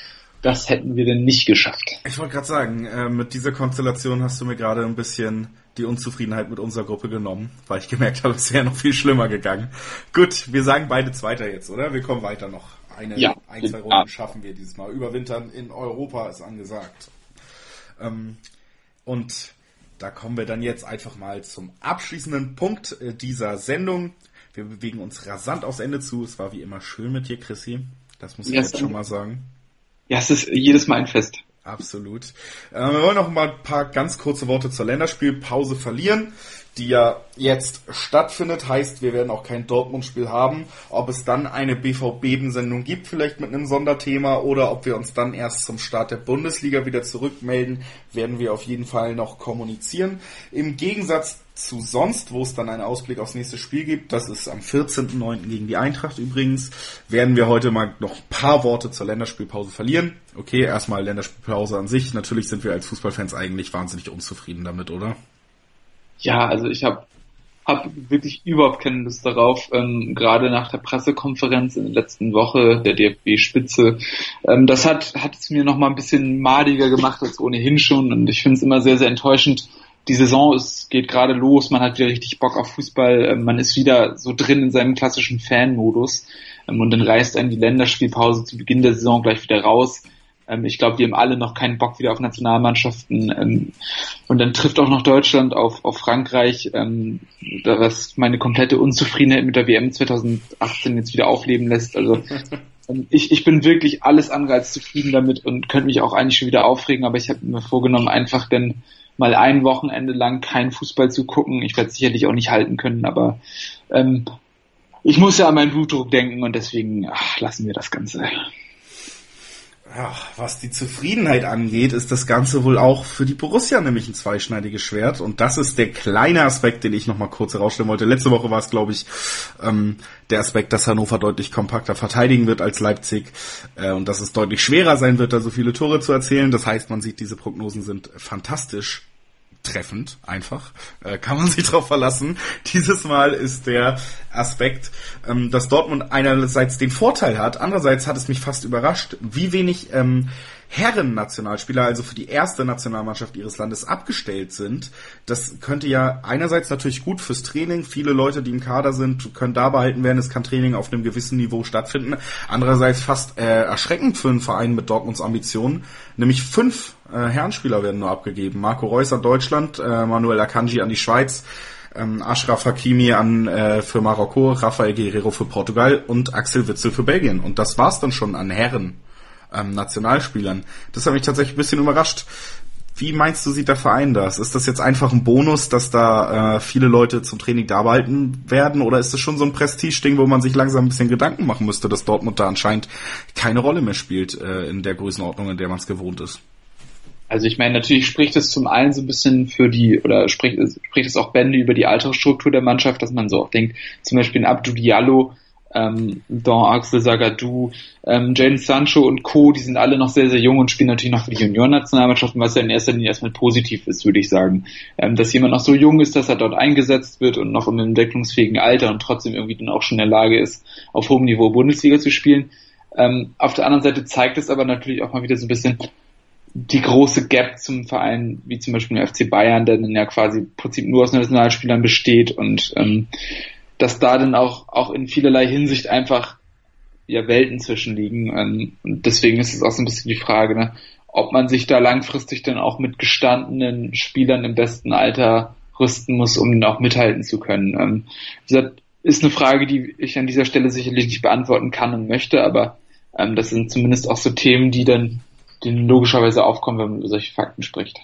das hätten wir denn nicht geschafft. Ich wollte gerade sagen, äh, mit dieser Konstellation hast du mir gerade ein bisschen die Unzufriedenheit mit unserer Gruppe genommen, weil ich gemerkt habe, es wäre noch viel schlimmer gegangen. Gut, wir sagen beide Zweiter jetzt, oder? Wir kommen weiter noch eine, ja, ein, zwei Runden ja. schaffen wir dieses Mal. Überwintern in Europa ist angesagt. Ähm, und da kommen wir dann jetzt einfach mal zum abschließenden Punkt äh, dieser Sendung. Wir bewegen uns rasant aufs Ende zu. Es war wie immer schön mit dir, Chrissy. Das muss ich yes, jetzt schon mal sagen. Ja, es ist jedes Mal ein Fest. Absolut. Äh, wir wollen noch mal ein paar ganz kurze Worte zur Länderspielpause verlieren die ja jetzt stattfindet, heißt, wir werden auch kein Dortmund-Spiel haben. Ob es dann eine BVB-Sendung gibt, vielleicht mit einem Sonderthema, oder ob wir uns dann erst zum Start der Bundesliga wieder zurückmelden, werden wir auf jeden Fall noch kommunizieren. Im Gegensatz zu sonst, wo es dann einen Ausblick aufs nächste Spiel gibt, das ist am 14.09. gegen die Eintracht übrigens, werden wir heute mal noch ein paar Worte zur Länderspielpause verlieren. Okay, erstmal Länderspielpause an sich. Natürlich sind wir als Fußballfans eigentlich wahnsinnig unzufrieden damit, oder? Ja, also ich habe hab wirklich überhaupt keine Lust darauf, ähm, gerade nach der Pressekonferenz in der letzten Woche der DFB-Spitze. Ähm, das hat, hat es mir nochmal ein bisschen madiger gemacht als ohnehin schon. Und ich finde es immer sehr, sehr enttäuschend. Die Saison ist, geht gerade los, man hat wieder richtig Bock auf Fußball, ähm, man ist wieder so drin in seinem klassischen Fan-Modus. Ähm, und dann reißt einen die Länderspielpause zu Beginn der Saison gleich wieder raus ähm, ich glaube, die haben alle noch keinen Bock wieder auf Nationalmannschaften. Ähm, und dann trifft auch noch Deutschland auf, auf Frankreich, ähm, was meine komplette Unzufriedenheit mit der WM 2018 jetzt wieder aufleben lässt. Also ähm, ich, ich bin wirklich alles andere als zufrieden damit und könnte mich auch eigentlich schon wieder aufregen, aber ich habe mir vorgenommen, einfach denn mal ein Wochenende lang keinen Fußball zu gucken. Ich werde sicherlich auch nicht halten können, aber ähm, ich muss ja an meinen Blutdruck denken und deswegen ach, lassen wir das Ganze ja, was die Zufriedenheit angeht, ist das Ganze wohl auch für die Borussia nämlich ein zweischneidiges Schwert. Und das ist der kleine Aspekt, den ich nochmal kurz herausstellen wollte. Letzte Woche war es, glaube ich, ähm, der Aspekt, dass Hannover deutlich kompakter verteidigen wird als Leipzig äh, und dass es deutlich schwerer sein wird, da so viele Tore zu erzielen. Das heißt, man sieht, diese Prognosen sind fantastisch treffend, einfach. Äh, kann man sich drauf verlassen. Dieses Mal ist der Aspekt, ähm, dass Dortmund einerseits den Vorteil hat, andererseits hat es mich fast überrascht, wie wenig ähm, Herren-Nationalspieler, also für die erste Nationalmannschaft ihres Landes abgestellt sind. Das könnte ja einerseits natürlich gut fürs Training. Viele Leute, die im Kader sind, können da behalten werden. Es kann Training auf einem gewissen Niveau stattfinden. Andererseits fast äh, erschreckend für einen Verein mit Dortmunds Ambitionen. Nämlich fünf äh, Herrenspieler werden nur abgegeben. Marco Reus an Deutschland, äh, Manuel Akanji an die Schweiz, ähm, Ashraf Hakimi an äh, für Marokko, Rafael Guerrero für Portugal und Axel Witzel für Belgien. Und das war's dann schon an Herren ähm, Nationalspielern. Das hat mich tatsächlich ein bisschen überrascht. Wie meinst du, sieht der Verein das? Ist das jetzt einfach ein Bonus, dass da äh, viele Leute zum Training da behalten werden? Oder ist das schon so ein Prestige-Ding, wo man sich langsam ein bisschen Gedanken machen müsste, dass Dortmund da anscheinend keine Rolle mehr spielt äh, in der Größenordnung, in der man es gewohnt ist? Also ich meine, natürlich spricht es zum einen so ein bisschen für die, oder spricht, spricht es auch Bände über die Altersstruktur der Mannschaft, dass man so auch denkt, zum Beispiel in Abdou Diallo, ähm, Don Axel Sagadou, ähm, Jaden Sancho und Co., die sind alle noch sehr, sehr jung und spielen natürlich noch für die Juniorennationalmannschaften, was ja in erster Linie erstmal positiv ist, würde ich sagen. Ähm, dass jemand noch so jung ist, dass er dort eingesetzt wird und noch im entwicklungsfähigen Alter und trotzdem irgendwie dann auch schon in der Lage ist, auf hohem Niveau Bundesliga zu spielen. Ähm, auf der anderen Seite zeigt es aber natürlich auch mal wieder so ein bisschen, die große Gap zum Verein, wie zum Beispiel der FC Bayern, der dann ja quasi im Prinzip nur aus Nationalspielern besteht und ähm, dass da dann auch, auch in vielerlei Hinsicht einfach ja Welten zwischenliegen. Ähm, und deswegen ist es auch so ein bisschen die Frage, ne, ob man sich da langfristig dann auch mit gestandenen Spielern im besten Alter rüsten muss, um dann auch mithalten zu können. Ähm, wie ist eine Frage, die ich an dieser Stelle sicherlich nicht beantworten kann und möchte, aber ähm, das sind zumindest auch so Themen, die dann die logischerweise aufkommen, wenn man über solche Fakten spricht.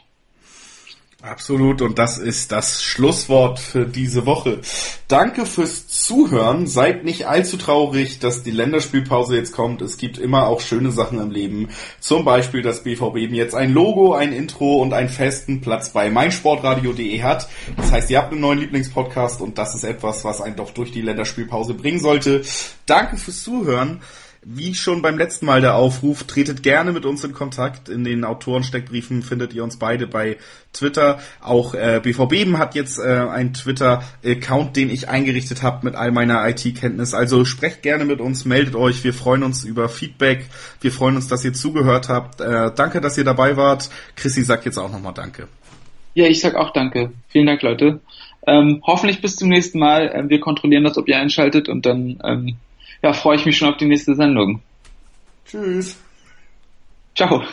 Absolut, und das ist das Schlusswort für diese Woche. Danke fürs Zuhören. Seid nicht allzu traurig, dass die Länderspielpause jetzt kommt. Es gibt immer auch schöne Sachen im Leben. Zum Beispiel, dass BVB jetzt ein Logo, ein Intro und einen festen Platz bei meinsportradio.de hat. Das heißt, ihr habt einen neuen Lieblingspodcast und das ist etwas, was einen doch durch die Länderspielpause bringen sollte. Danke fürs Zuhören. Wie schon beim letzten Mal der Aufruf, tretet gerne mit uns in Kontakt. In den Autorensteckbriefen findet ihr uns beide bei Twitter. Auch äh, BVB hat jetzt äh, einen Twitter-Account, den ich eingerichtet habe mit all meiner IT-Kenntnis. Also sprecht gerne mit uns, meldet euch. Wir freuen uns über Feedback. Wir freuen uns, dass ihr zugehört habt. Äh, danke, dass ihr dabei wart. Chrissy sagt jetzt auch nochmal Danke. Ja, ich sag auch Danke. Vielen Dank, Leute. Ähm, hoffentlich bis zum nächsten Mal. Ähm, wir kontrollieren das, ob ihr einschaltet und dann ähm, ja, freue ich mich schon auf die nächste Sendung. Tschüss. Ciao.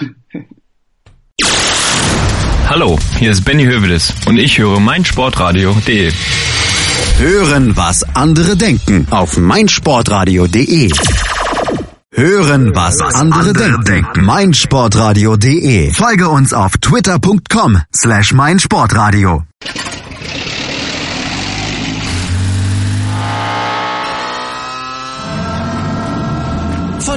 Hallo, hier ist Benny Hövedes und ich höre meinsportradio.de. Hören, was andere denken auf meinsportradio.de. Hören, was andere denken. meinsportradio.de. Folge uns auf twitter.com slash meinsportradio.